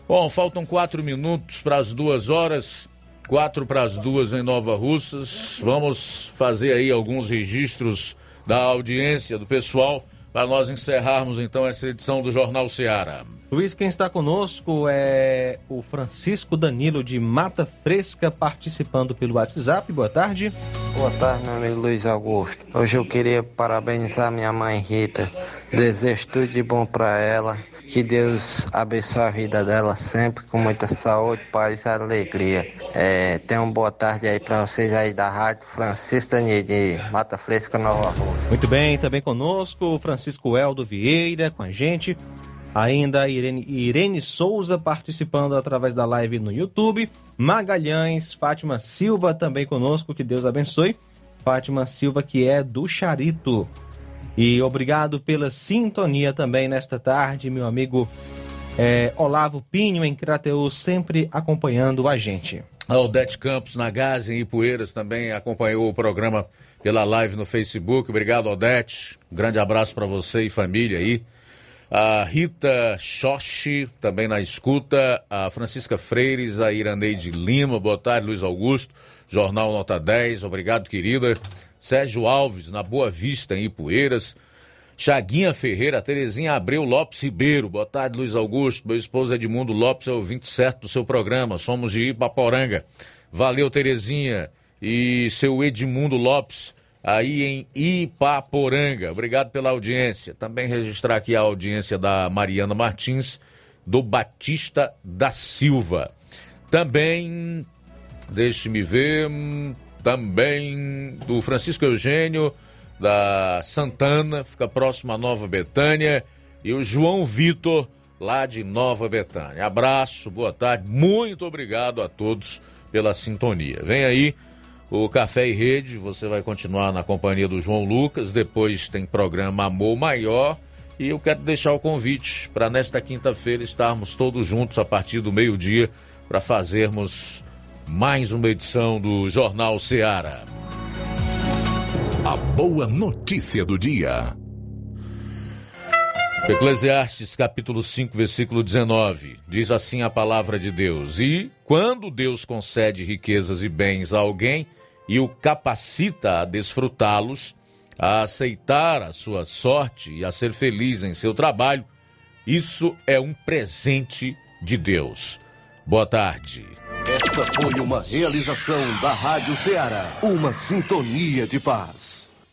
Speaker 1: Bom, faltam quatro minutos para as duas horas. Quatro para as duas em Nova Russas. Vamos fazer aí alguns registros da audiência do pessoal para nós encerrarmos então essa edição do Jornal Seara.
Speaker 2: Luiz, quem está conosco é o Francisco Danilo de Mata Fresca, participando pelo WhatsApp. Boa tarde.
Speaker 28: Boa tarde, meu amigo Luiz Augusto. Hoje eu queria parabenizar minha mãe Rita. Desejo tudo de bom para ela que Deus abençoe a vida dela sempre com muita saúde, paz e alegria. É, uma boa tarde aí para vocês aí da Rádio Francisco de Mata Fresca, Nova Rússia.
Speaker 2: Muito bem, também conosco Francisco Eldo Vieira com a gente. Ainda Irene, Irene Souza participando através da live no YouTube. Magalhães, Fátima Silva também conosco, que Deus abençoe. Fátima Silva, que é do Charito. E obrigado pela sintonia também nesta tarde, meu amigo É, Olavo Pinho, em Crateus, sempre acompanhando a gente.
Speaker 1: A Odete Campos, na Gaza, em Ipueiras, também acompanhou o programa pela live no Facebook. Obrigado, Odete. Um grande abraço para você e família aí. A Rita Xoxi, também na escuta. A Francisca Freires, a Iraneide Lima. Boa tarde, Luiz Augusto. Jornal Nota 10. Obrigado, querida. Sérgio Alves, na Boa Vista, em Ipueiras. Chaguinha Ferreira, Terezinha Abreu Lopes Ribeiro. Boa tarde, Luiz Augusto. Meu esposo Edmundo Lopes é ouvinte certo do seu programa. Somos de Ipaporanga. Valeu, Terezinha. E seu Edmundo Lopes, aí em Ipaporanga. Obrigado pela audiência. Também registrar aqui a audiência da Mariana Martins, do Batista da Silva. Também, deixe-me ver, também do Francisco Eugênio da Santana, fica próximo a Nova Betânia, e o João Vitor, lá de Nova Betânia. Abraço, boa tarde, muito obrigado a todos pela sintonia. Vem aí o Café e Rede, você vai continuar na companhia do João Lucas, depois tem programa Amor Maior. E eu quero deixar o convite para nesta quinta-feira estarmos todos juntos a partir do meio-dia para fazermos mais uma edição do Jornal Seara.
Speaker 3: A boa notícia do dia.
Speaker 1: Eclesiastes capítulo 5, versículo 19. Diz assim a palavra de Deus: E quando Deus concede riquezas e bens a alguém e o capacita a desfrutá-los, a aceitar a sua sorte e a ser feliz em seu trabalho, isso é um presente de Deus. Boa tarde.
Speaker 29: Esta foi uma realização da Rádio Ceará, uma sintonia de paz.